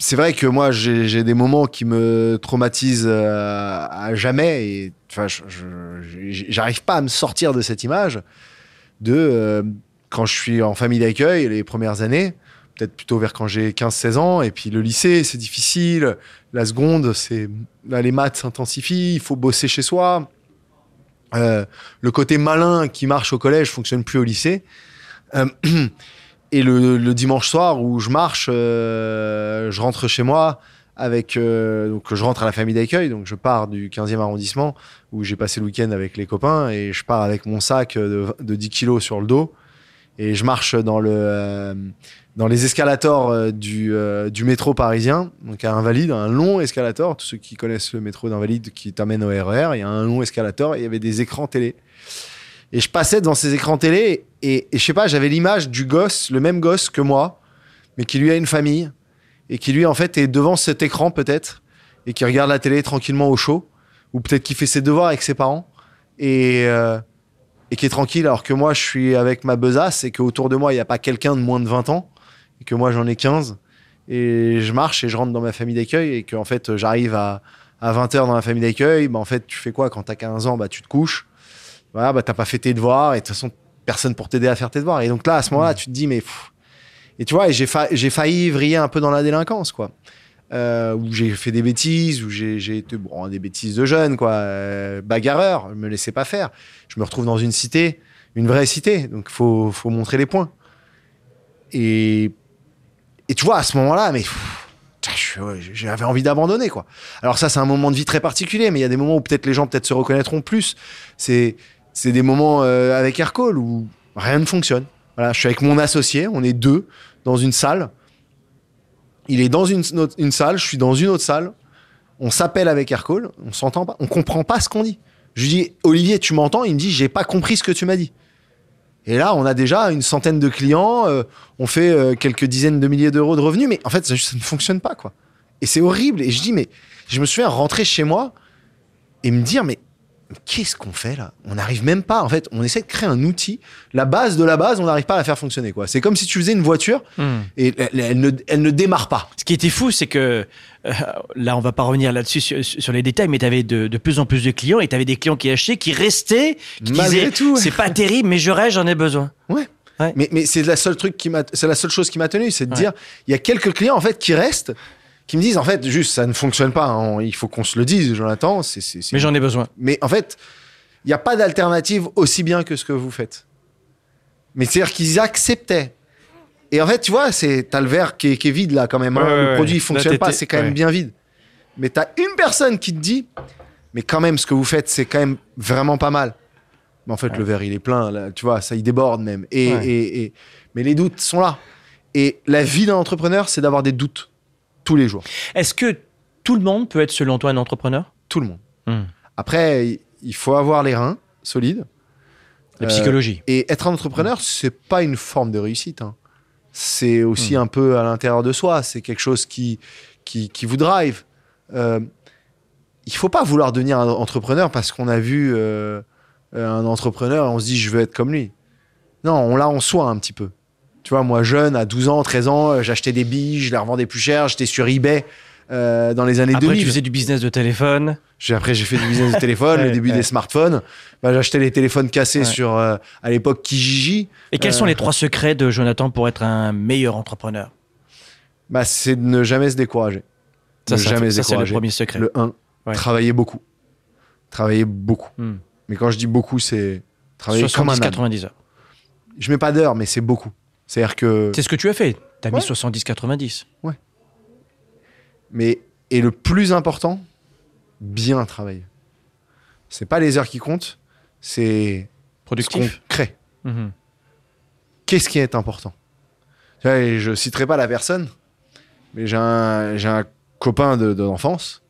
c'est vrai que moi j'ai des moments qui me traumatisent euh, à jamais et j'arrive pas à me sortir de cette image de euh, quand je suis en famille d'accueil les premières années peut-être plutôt vers quand j'ai 15-16 ans et puis le lycée c'est difficile. La seconde c'est les maths s'intensifient il faut bosser chez soi. Euh, le côté malin qui marche au collège fonctionne plus au lycée [clears throat] et le, dimanche soir où je marche, euh, je rentre chez moi avec euh, donc je rentre à la famille d'accueil, donc je pars du 15e arrondissement où j'ai passé le week-end avec les copains et je pars avec mon sac de, de 10 kilos sur le dos et je marche dans le euh, dans les escalators du, du métro parisien, donc à Invalide, un long escalator. Tous ceux qui connaissent le métro d'Invalide qui t'amène au RER, il y a un long escalator et il y avait des écrans télé. Et je passais dans ces écrans télé et, je sais pas, j'avais l'image du gosse, le même gosse que moi, mais qui lui a une famille et qui lui en fait est devant cet écran peut-être et qui regarde la télé tranquillement au chaud ou peut-être qui fait ses devoirs avec ses parents et euh, qui est tranquille alors que moi je suis avec ma besace et qu'autour de moi il n'y a pas quelqu'un de moins de 20 ans et que moi j'en ai 15 et je marche et je rentre dans ma famille d'accueil et que en fait j'arrive à à 20h dans la famille d'accueil, bah en fait, tu fais quoi quand t'as 15 ans? Bah tu te couches. Voilà, bah t'as pas fait tes devoirs et de toute façon, personne pour t'aider à faire tes devoirs. Et donc là, à ce moment-là, tu te dis, mais. pff. Et tu vois, j'ai, fa- failli vriller un peu dans la délinquance, quoi. Euh, où j'ai fait des bêtises, où j'ai, été. Bon, des bêtises de jeune, quoi. Euh, bagarreur, je me laissais pas faire. Je me retrouve dans une cité, une vraie cité. Donc faut, faut montrer les points. Et. Et tu vois, à ce moment-là, mais. pff, J'avais envie d'abandonner, quoi. Alors ça, c'est un moment de vie très particulier, mais il y a des moments où peut-être les gens peut-être se reconnaîtront plus. C'est c'est des moments euh, avec Aircall où rien ne fonctionne. Voilà, je suis avec mon associé, on est deux dans une salle. Il est dans une, salle, je suis dans une autre salle. On s'appelle avec Aircall, on s'entend pas, on comprend pas ce qu'on dit. Je lui dis Olivier, tu m'entends? Il me dit j'ai pas compris ce que tu m'as dit. Et là, on a déjà une centaine de clients, euh, on fait euh, quelques dizaines de milliers d'euros de revenus, mais en fait, ça, ça ne fonctionne pas, quoi. Et c'est horrible. Et je dis, mais je me souviens rentrer chez moi et me dire, mais qu'est-ce qu'on fait là? On n'arrive même pas. En fait, on essaie de créer un outil. La base de la base, on n'arrive pas à la faire fonctionner, quoi. C'est comme si tu faisais une voiture et elle, elle ne, elle ne démarre pas. Ce qui était fou, c'est que euh, là, on va pas revenir là-dessus sur, sur les détails, mais tu avais de, de plus en plus de clients et tu avais des clients qui achetaient, qui restaient, qui Malgré disaient tout, ouais. c'est pas terrible, mais je reste, j'en ai besoin. Ouais. Ouais. Mais, mais c'est la seule truc qui m'a, c'est la seule chose qui m'a tenu, c'est de Ouais. dire, il y a quelques clients en fait qui restent qui me disent en fait juste ça ne fonctionne pas. hein. Il faut qu'on se le dise, Jonathan. C'est- Mais j'en ai besoin. mais en fait, il n'y a pas d'alternative aussi bien que ce que vous faites. Mais c'est-à-dire qu'ils acceptaient. Et en fait, tu vois, c'est t'as le verre qui est, qui est vide là quand même. hein. Ouais, le ouais. produit il Là, fonctionne pas, c'est quand même bien vide. Mais t'as une personne qui te dit, mais quand même, ce que vous faites, c'est quand même vraiment pas mal. Mais en fait, le verre il est plein, là, tu vois, ça il déborde même. Et, Ouais. et- et- mais les doutes sont là. Et la vie d'un entrepreneur, c'est d'avoir des doutes tous les jours. Est-ce que tout le monde peut être, selon toi, un entrepreneur? Tout le monde. Hmm. Après, il- faut avoir les reins solides. La Euh, psychologie. Et être un entrepreneur, c'est pas une forme de réussite. hein. C'est Hmm. aussi un peu à l'intérieur de soi. C'est quelque chose qui, qui, qui vous drive. Euh, il faut pas vouloir devenir un entrepreneur parce qu'on a vu euh, un entrepreneur et on se dit je veux être comme lui. Non, on l'a en soi un petit peu. Tu vois, moi jeune, à 12 ans, 13 ans, euh, j'achetais des billes, je les revendais plus cher, j'étais sur eBay euh, dans les années Après, 2000. tu faisais du business de téléphone. Après, j'ai fait du business de téléphone, [laughs] Ouais, le début ouais. des smartphones. Bah, J'achetais les téléphones cassés Ouais. sur, euh, à l'époque, Kijiji. Et quels Euh. sont les trois secrets de Jonathan pour être un meilleur entrepreneur? Bah, c'est de ne jamais se décourager. Ça, ne ça, jamais se ça, c'est le décourager. premier secret. Le 1, Ouais. travailler beaucoup. Travailler beaucoup. Hmm. Mais quand je dis beaucoup, c'est travailler comme un âne. 70-90 heures. Je mets pas d'heures, mais c'est beaucoup. C'est-à-dire que. C'est ce que tu as fait. Tu as mis Ouais. 70-90. Mais, et le plus important, bien travailler. C'est pas les heures qui comptent, c'est ce qu'on Productif. crée. Mhm. qu'est-ce qui est important? Et Je citerai pas la personne, mais j'ai un, j'ai un copain de, de l'enfance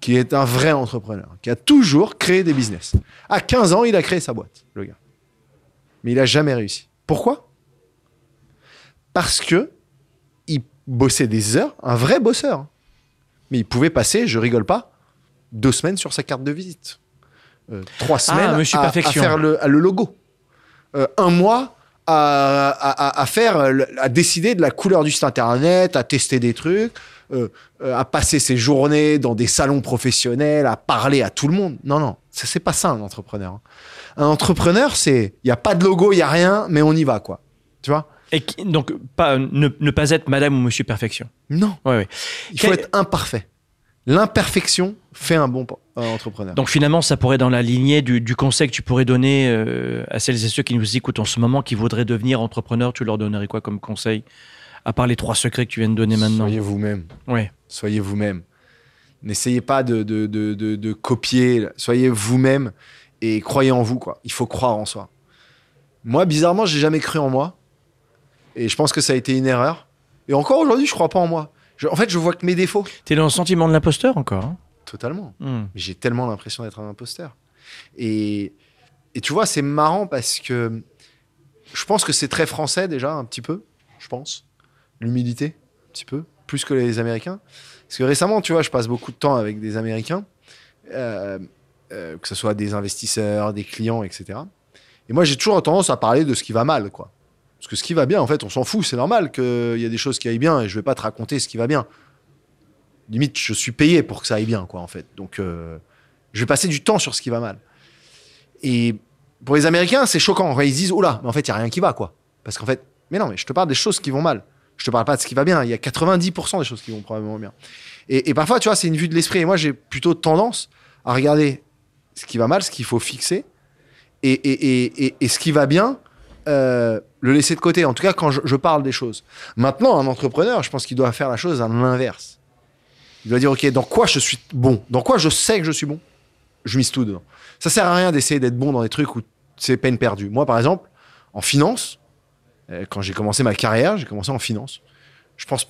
qui est un vrai entrepreneur, qui a toujours créé des business. À 15 ans, il a créé sa boîte, le gars. Mais il a jamais réussi. Pourquoi? Parce que il bossait des heures, un vrai bosseur. Mais il pouvait passer, je rigole pas, deux semaines sur sa carte de visite. Euh, trois semaines Ah, à, à faire le, à le logo. Euh, un mois à, à- faire, à décider de la couleur du site internet, à tester des trucs, euh, à passer ses journées dans des salons professionnels, à parler à tout le monde. Non, non, ça c'est pas ça un entrepreneur. hein. Un entrepreneur, c'est, il y a pas de logo, il y a rien, mais on y va quoi. Tu vois? Et qui- donc, pas, ne, ne pas être madame ou monsieur perfection. Non, Ouais, ouais. il Quel- faut être imparfait. L'imperfection fait un bon euh, entrepreneur. Donc finalement, ça pourrait être dans la lignée du, du conseil que tu pourrais donner euh, à celles et ceux qui nous écoutent en ce moment, qui voudraient devenir entrepreneurs. Tu leur donnerais quoi comme conseil? À part les trois secrets que tu viens de donner maintenant. Soyez vous-même. Ouais. Soyez vous-même. N'essayez pas de, de, de, de- de copier. Soyez vous-même et croyez en vous. Quoi. Il faut croire en soi. Moi, bizarrement, j'ai jamais cru en moi. Et je pense que ça a été une erreur. Et encore aujourd'hui, je crois pas en moi. Je- en fait, je vois que mes défauts. T'es dans le sentiment de l'imposteur encore hein? Totalement. Hmm. J'ai tellement l'impression d'être un imposteur. Et, et tu vois, c'est marrant parce que je pense que c'est très français déjà, un petit peu, je pense. L'humilité, un petit peu, plus que les Américains. Parce que récemment, tu vois, je passe beaucoup de temps avec des Américains, euh, euh, que ce soit des investisseurs, des clients, etc. Et moi, j'ai toujours tendance à parler de ce qui va mal, quoi. Parce que ce qui va bien, en fait, on s'en fout. C'est normal qu'il y a des choses qui aillent bien et je vais pas te raconter ce qui va bien limite, je suis payé pour que ça aille bien, quoi, en fait. Donc, euh, je vais passer du temps sur ce qui va mal. Et pour les Américains, c'est choquant. Ils se disent, oula, mais en fait, il n'y a rien qui va, quoi. Parce qu'en fait, mais non, mais je te parle des choses qui vont mal. Je te parle pas de ce qui va bien. Il y a 90% des choses qui vont probablement bien. Et, parfois, tu vois, c'est une vue de l'esprit. Et moi, j'ai plutôt tendance à regarder ce qui va mal, ce qu'il faut fixer, et ce qui va bien, euh, le laisser de côté. En tout cas, quand je, je parle des choses. Maintenant, un entrepreneur, je pense qu'il doit faire la chose à l'inverse. Il doit dire, OK, dans quoi je suis bon? Dans quoi je sais que je suis bon? Je mise tout dedans. Ça sert à rien d'essayer d'être bon dans des trucs où c'est peine perdue. Moi, par exemple, en finance, euh, quand j'ai commencé ma carrière, j'ai commencé en finance. Je pense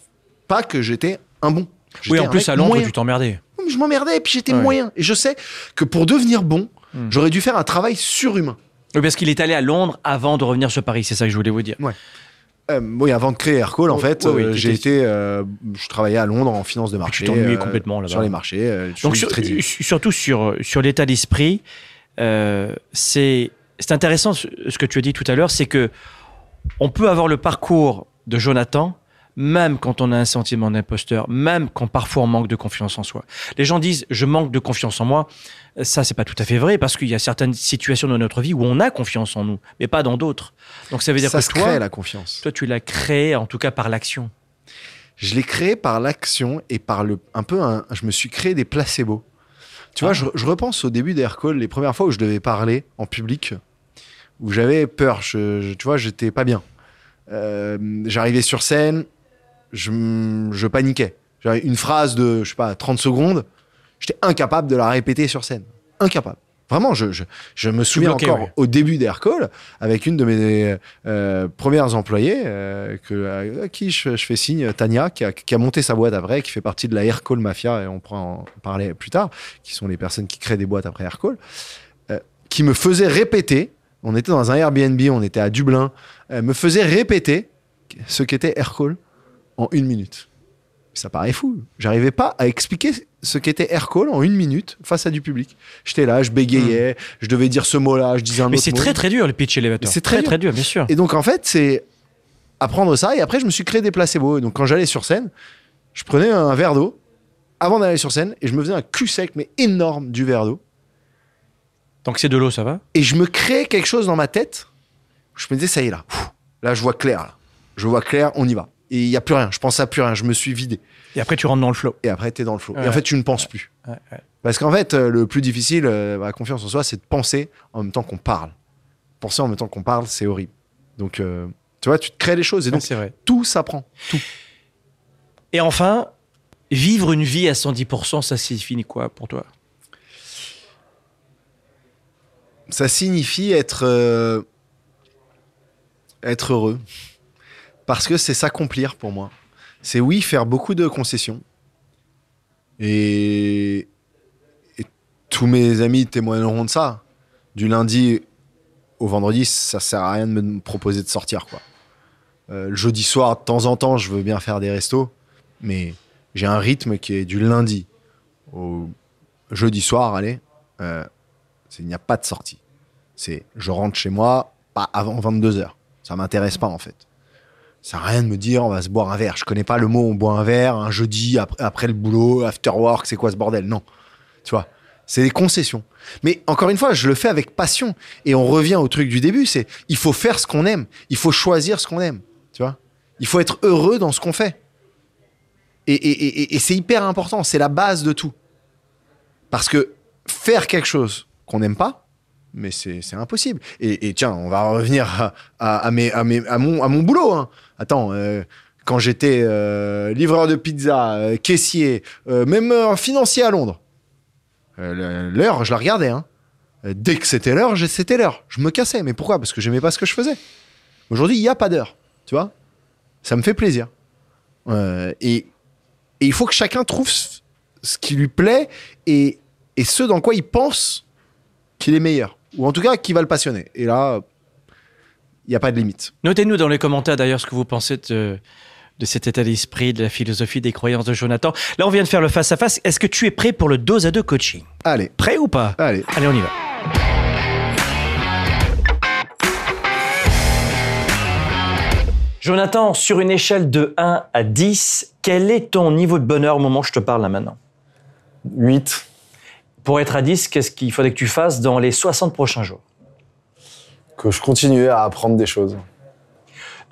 pas que j'étais un bon. Oui, en plus à Londres, moyen. tu t'emmerdais. Je m'emmerdais et puis j'étais Ouais. moyen. Et je sais que pour devenir bon, Hmm. j'aurais dû faire un travail surhumain. Oui, parce qu'il est allé à Londres avant de revenir sur Paris. C'est ça que je voulais vous dire. Euh, oui, avant de créer Aircall, en fait, oui, oui, euh, j'ai été, euh, je travaillais à Londres en finance de marché. tu euh, complètement là-bas. Sur les marchés. Donc sur- surtout sur, sur l'état d'esprit, c'est c'est intéressant ce ce que tu as dit tout à l'heure, c'est que on peut avoir le parcours de Jonathan, même quand on a un sentiment d'imposteur, même quand parfois on manque de confiance en soi. Les gens disent je manque de confiance en moi. Ça, c'est pas tout à fait vrai parce qu'il y a certaines situations dans notre vie où on a confiance en nous, mais pas dans d'autres. Donc ça veut dire ça que se toi, crée la confiance. toi, tu l'as créé en tout cas par l'action. je l'ai créé par l'action et par le un peu un, je me suis créé des placebos. Tu vois, je, je repense au début d'Aircall, les premières fois où je devais parler en public, où j'avais peur. Je, je- tu vois, j'étais pas bien. Euh, J'arrivais sur scène, je, paniquais. J'avais une phrase de, je sais pas, 30 secondes, j'étais incapable de la répéter sur scène. Incapable. Vraiment, je, je, je me souviens encore ouais. au début d'Aircall, avec une de mes euh, premières employées, euh, que, à qui je, je fais signe, Tania, qui a, qui a monté sa boîte après, qui fait partie de la Aircall Mafia, et on pourra en parler plus tard, qui sont les personnes qui créent des boîtes après Aircall, euh, qui me faisait répéter, on était dans un Airbnb, on était à Dublin, elle me faisait répéter ce qu'était Aircall en une minute. Ça paraît fou. J'arrivais pas à expliquer ce qu'était Aircall en une minute face à du public. J'étais là, je bégayais, je devais dire ce mot-là, je disais un Hmm. Mais autre c'est mot. très très dur le pitch elevator. Mais c'est très très dur. très dur, bien sûr. Et donc en fait, c'est apprendre ça. Et après, je me suis créé des placebos. Et donc quand j'allais sur scène, je prenais un verre d'eau avant d'aller sur scène et je me faisais un cul sec, mais énorme du verre d'eau. Donc c'est de l'eau, ça va? Et je me créais quelque chose dans ma tête. Je me disais, ça y est là. Là, je vois clair. Là. Je vois clair, on y va. Et il n'y a plus rien. Je pense à plus rien. Je me suis vidé. Et après tu rentres dans le flow. Et après, t'es dans le flow. Et en fait, tu ne penses plus. Ouais, ouais. Parce qu'en fait, euh, le plus difficile, euh, la confiance en soi, c'est de penser en même temps qu'on parle. Penser en même temps qu'on parle, c'est horrible. Donc, euh, tu vois, tu te crées les choses et donc vrai. tout s'apprend. Tout. Et enfin, vivre une vie à 110%, ça signifie quoi pour toi? Ça signifie être, euh, être heureux. Parce que c'est s'accomplir pour moi. C'est oui, faire beaucoup de concessions. Et, tous mes amis témoigneront de ça. Du lundi au vendredi, ça sert à rien de me proposer de sortir. Euh, le jeudi soir, de temps en temps, je veux bien faire des restos. Mais j'ai un rythme qui est du lundi au jeudi soir, allez. euh, il n'y a pas de sortie. C'est je rentre chez moi, pas avant 22h. Ça m'intéresse pas en fait. Ça sert à rien de me dire on va se boire un verre. Je connais pas le mot on boit un verre un jeudi après, après le boulot, after work, c'est quoi ce bordel? Non. Tu vois, c'est des concessions. Mais encore une fois, je le fais avec passion. Et on revient au truc du début, c'est il faut faire ce qu'on aime. Il faut choisir ce qu'on aime. Tu vois? Il faut être heureux dans ce qu'on fait. Et, et- et- et- et c'est hyper important. C'est la base de tout. Parce que faire quelque chose qu'on n'aime pas, mais c'est impossible. Et, tiens, on va revenir à, mon, boulot. hein. Attends, euh, quand j'étais euh, livreur de pizza, euh, caissier, même financier à Londres, l'heure, je la regardais. hein. Dès que c'était l'heure, c'était l'heure. Je me cassais. Mais pourquoi? Parce que j'aimais pas ce que je faisais. Aujourd'hui, il n'y a pas d'heure. Tu vois Ça me fait plaisir. Et, il faut que chacun trouve ce, ce qui lui plaît et, et ce dans quoi il pense qu'il est meilleur. Ou en tout cas, qui va le passionner. Et là, il n'y a pas de limite. Notez-nous dans les commentaires d'ailleurs ce que vous pensez de, de cet état d'esprit, de la philosophie, des croyances de Jonathan. Là, on vient de faire le face-à-face. Est-ce que tu es prêt pour le dos à deux coaching? Allez, Prêt ou pas? Allez. Allez, on y va. Jonathan, sur une échelle de 1 à 10, quel est ton niveau de bonheur? Au moment où je te parle là maintenant 8. Pour être à 10, qu'est-ce qu'il faudrait que tu fasses dans les 60 prochains jours Que je continue à apprendre des choses.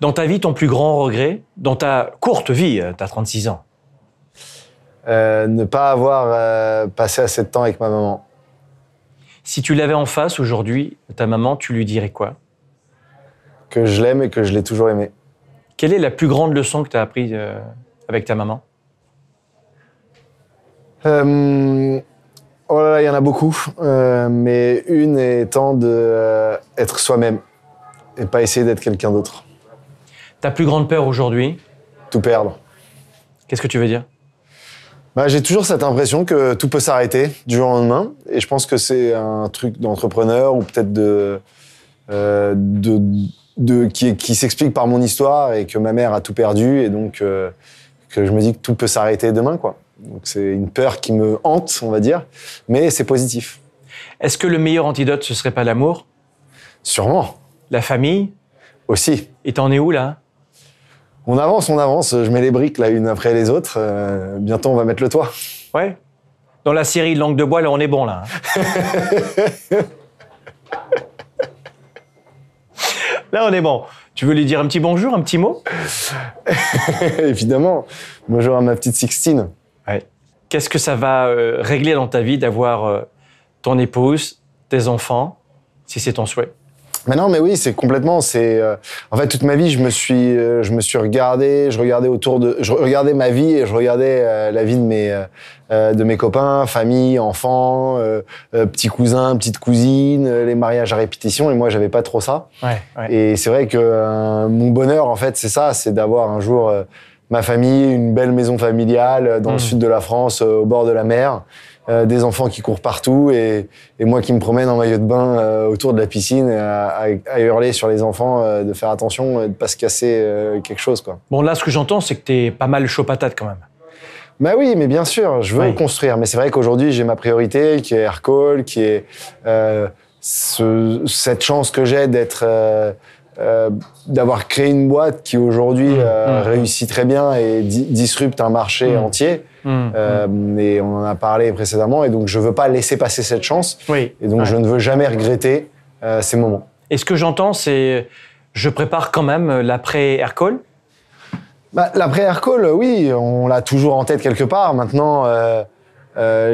Dans ta vie, ton plus grand regret, dans ta courte vie, tu as 36 ans, Euh, ne pas avoir euh, passé assez de temps avec ma maman. si tu l'avais en face aujourd'hui, ta maman, tu lui dirais quoi? Que je l'aime et que je l'ai toujours aimé. Quelle est la plus grande leçon que tu as apprise euh, avec ta maman? Euh, oh là là, il y en a beaucoup. Euh, mais une étant de euh, être soi-même et pas essayer d'être quelqu'un d'autre. Ta plus grande peur aujourd'hui, Tout perdre. qu'est-ce que tu veux dire? Bah, j'ai toujours cette impression que tout peut s'arrêter du jour au lendemain. Et je pense que c'est un truc d'entrepreneur ou peut-être de, euh, de, de- qui, qui s'explique par mon histoire et que ma mère a tout perdu. Et donc, euh, que je me dis que tout peut s'arrêter demain. Quoi. Donc, c'est une peur qui me hante, on va dire. Mais c'est positif. Est-ce que le meilleur antidote, ce serait pas l'amour? Sûrement. La famille? Aussi. Et t'en es où là? On avance, on avance. Je mets les briques là, une après les autres. Euh, bientôt, on va mettre le toit. Ouais Dans la série Langue de bois, là, on est bon là. hein. [laughs] Là, on est bon. Tu veux lui dire un petit bonjour, un petit mot? [laughs] Évidemment. Bonjour à ma petite Sixtine. Qu'est-ce que ça va euh, régler dans ta vie d'avoir euh, ton épouse, tes enfants, si c'est ton souhait? Mais non, mais oui, c'est complètement. C'est euh, en fait toute ma vie, je me suis, euh, je me suis regardé, je regardais autour de, je regardais ma vie et je regardais euh, la vie de mes, de mes copains, famille, enfants, petits cousins, petites cousines, les mariages à répétition. Et moi, j'avais pas trop ça. Ouais, ouais. Et c'est vrai que mon bonheur, en fait, c'est ça, c'est d'avoir un jour ma famille, une belle maison familiale euh, dans le Mm. sud de la France, euh, au bord de la mer, euh, des enfants qui courent partout et, et moi qui me promène en maillot de bain euh, autour de la piscine à, à- à hurler sur les enfants euh, de faire attention de pas se casser euh, quelque chose, quoi. Bon, là, ce que j'entends, c'est que t'es pas mal chaud patate quand même. Bah oui, mais bien sûr, je veux Oui. construire. Mais c'est vrai qu'aujourd'hui, j'ai ma priorité, qui est Aircall, qui est euh, ce- cette chance que j'ai d'être, euh, d'avoir créé une boîte qui aujourd'hui euh, mmh. réussit très bien et di- disrupte un marché Mmh. entier. Euh, et on en a parlé précédemment. Et donc, je veux pas laisser passer cette chance. Oui. Et donc, Ouais. je ne veux jamais regretter ces moments. Et ce que j'entends, c'est je prépare quand même euh, l'après Aircall. Bah, L'après Aircall, euh, oui, on l'a toujours en tête quelque part. Maintenant,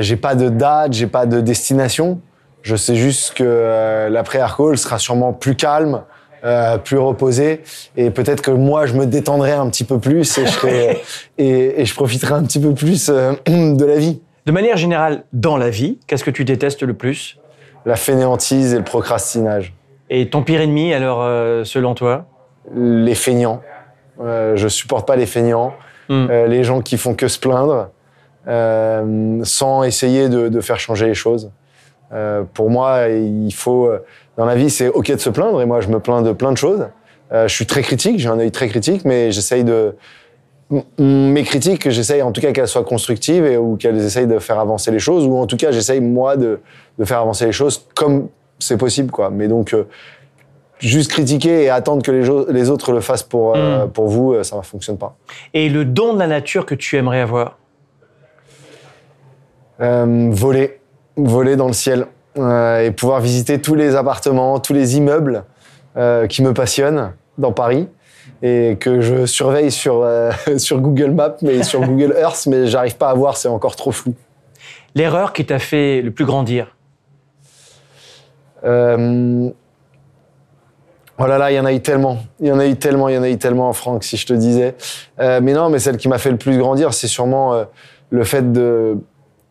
j'ai pas de date, j'ai pas de destination. Je sais juste que euh, l'après Aircall sera sûrement plus calme, euh, plus reposé, et peut-être que moi, je me détendrai un petit peu plus et je, serai, [laughs] et, et je profiterai un petit peu plus euh, [clears throat] de la vie. De manière générale, dans la vie, qu'est-ce que tu détestes le plus? La fainéantise et le procrastinage. Et ton pire ennemi, alors, euh, selon toi? Les feignants. Je supporte pas les feignants. Hmm. Les gens qui font que se plaindre sans essayer de, de faire changer les choses. Pour moi, il faut dans la vie, c'est ok de se plaindre et moi je me plains de plein de choses. Euh, je suis très critique, j'ai un œil très critique, mais j'essaye de mes critiques, j'essaye en tout cas qu'elles soient constructives et ou qu'elles essayent de faire avancer les choses ou en tout cas j'essaye moi de, de faire avancer les choses comme c'est possible quoi. Mais donc euh, juste critiquer et attendre que les, autres le fassent pour euh, Mm. pour vous, ça ne fonctionne pas. Et le don de la nature que tu aimerais avoir? Voler, voler dans le ciel et pouvoir visiter tous les appartements, tous les immeubles euh, qui me passionnent dans Paris et que je surveille sur, euh, [laughs] sur Google Maps, mais sur Google [laughs] Earth, mais j'arrive pas à voir, c'est encore trop flou. L'erreur qui t'a fait le plus grandir? Euh, Oh là là, il y en a eu tellement. Il y en a eu tellement, il y en a eu tellement, Franck, si je te disais. Euh, mais non, mais celle qui m'a fait le plus grandir, c'est sûrement euh, le fait de,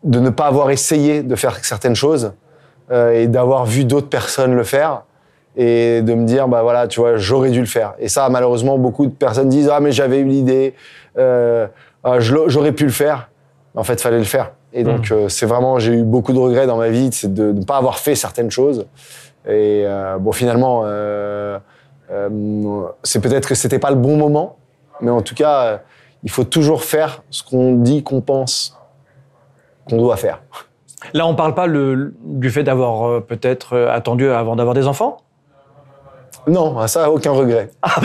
de ne pas avoir essayé de faire certaines choses euh, et d'avoir vu d'autres personnes le faire et de me dire, bah voilà, tu vois, j'aurais dû le faire. Et ça, malheureusement, beaucoup de personnes disent, ah, mais j'avais eu l'idée, euh, ah, j'aurais pu le faire. En fait, fallait le faire. Et donc, euh, c'est vraiment, j'ai eu beaucoup de regrets dans ma vie, c'est de ne pas avoir fait certaines choses. Et euh, bon, finalement, euh, euh, c'est peut-être que c'était pas le bon moment, mais en tout cas, euh, il faut toujours faire ce qu'on dit, qu'on pense, qu'on doit faire. Là, on parle pas le- du fait d'avoir euh, peut-être euh, attendu avant d'avoir des enfants? Non, ça, aucun regret. Ah,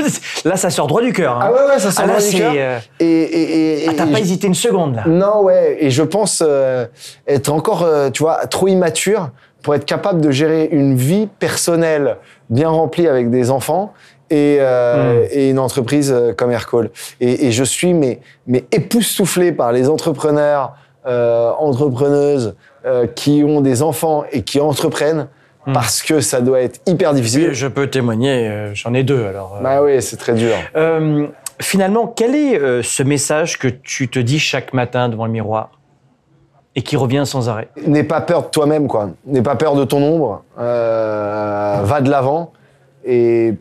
Là, ça sort droit du cœur. hein. Ah ouais, ouais, ça sort Ah, là, droit du cœur. euh, Et, et, et, ah, t'as pas je- hésité une seconde, là Non, ouais, et je pense euh, être encore, euh, tu vois, trop immature pour être capable de gérer une vie personnelle bien remplie avec des enfants et, euh, Mm. et une entreprise comme Aircall. Et, et je suis mais, mais époustouflé par les entrepreneurs, euh, entrepreneuses euh, qui ont des enfants et qui entreprennent Mm. parce que ça doit être hyper difficile. Oui, je peux témoigner, euh, j'en ai deux, alors. euh. Bah oui, c'est très dur. Finalement, quel est ce message que tu te dis chaque matin devant le miroir et qui revient sans arrêt? N'aie pas peur de toi-même, quoi. N'aie pas peur de ton ombre. Va de l'avant. Et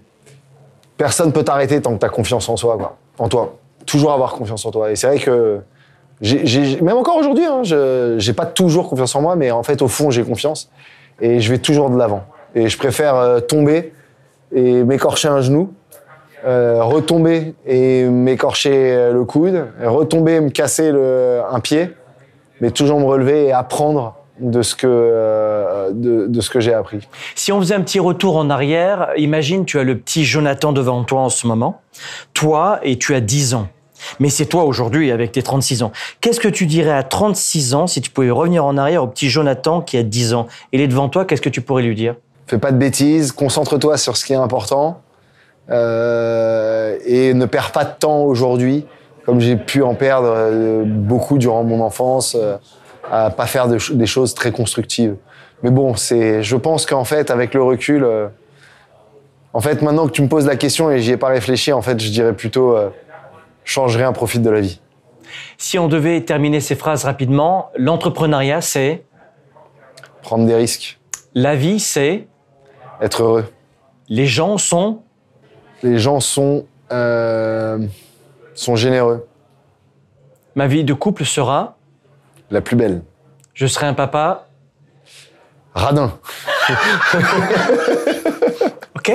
personne peut t'arrêter tant que tu as confiance en soi, quoi. En toi. Toujours avoir confiance en toi. Et c'est vrai que, j'ai- même encore aujourd'hui, hein, je j'ai pas toujours confiance en moi, mais en fait, au fond, j'ai confiance. Et je vais toujours de l'avant. Et je préfère euh, tomber et m'écorcher un genou, euh, retomber et m'écorcher euh, le coude, retomber et me casser le, un pied, mais toujours me relever et apprendre de ce que, euh, de, de ce que j'ai appris. Si on faisait un petit retour en arrière, imagine tu as le petit Jonathan devant toi en ce moment, toi et tu as 10 ans. Mais c'est toi aujourd'hui avec tes 36 ans. Qu'est-ce que tu dirais à 36 ans si tu pouvais revenir en arrière au petit Jonathan qui a 10 ans? Il est devant toi, qu'est-ce que tu pourrais lui dire? Fais pas de bêtises, concentre-toi sur ce qui est important, euh, et ne perds pas de temps aujourd'hui, comme j'ai pu en perdre euh, beaucoup durant mon enfance, euh, à pas faire des choses très constructives. Mais bon, c'est, je pense qu'en fait, avec le recul, euh, en fait, maintenant que tu me poses la question et j'y ai pas réfléchi, en fait, je dirais plutôt euh, change rien, profite de la vie. Si on devait terminer ces phrases rapidement, l'entrepreneuriat, c'est? Prendre des risques, la vie, c'est? Être heureux. les gens sont? Les gens sont euh, sont généreux, ma vie de couple sera? La plus belle. je serai un papa? Radin. [laughs] Ok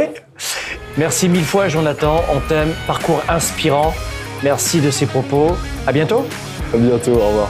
Merci mille fois, Jonathan. On t'aime. Parcours inspirant. Merci de ces propos. À bientôt. À bientôt. Au revoir.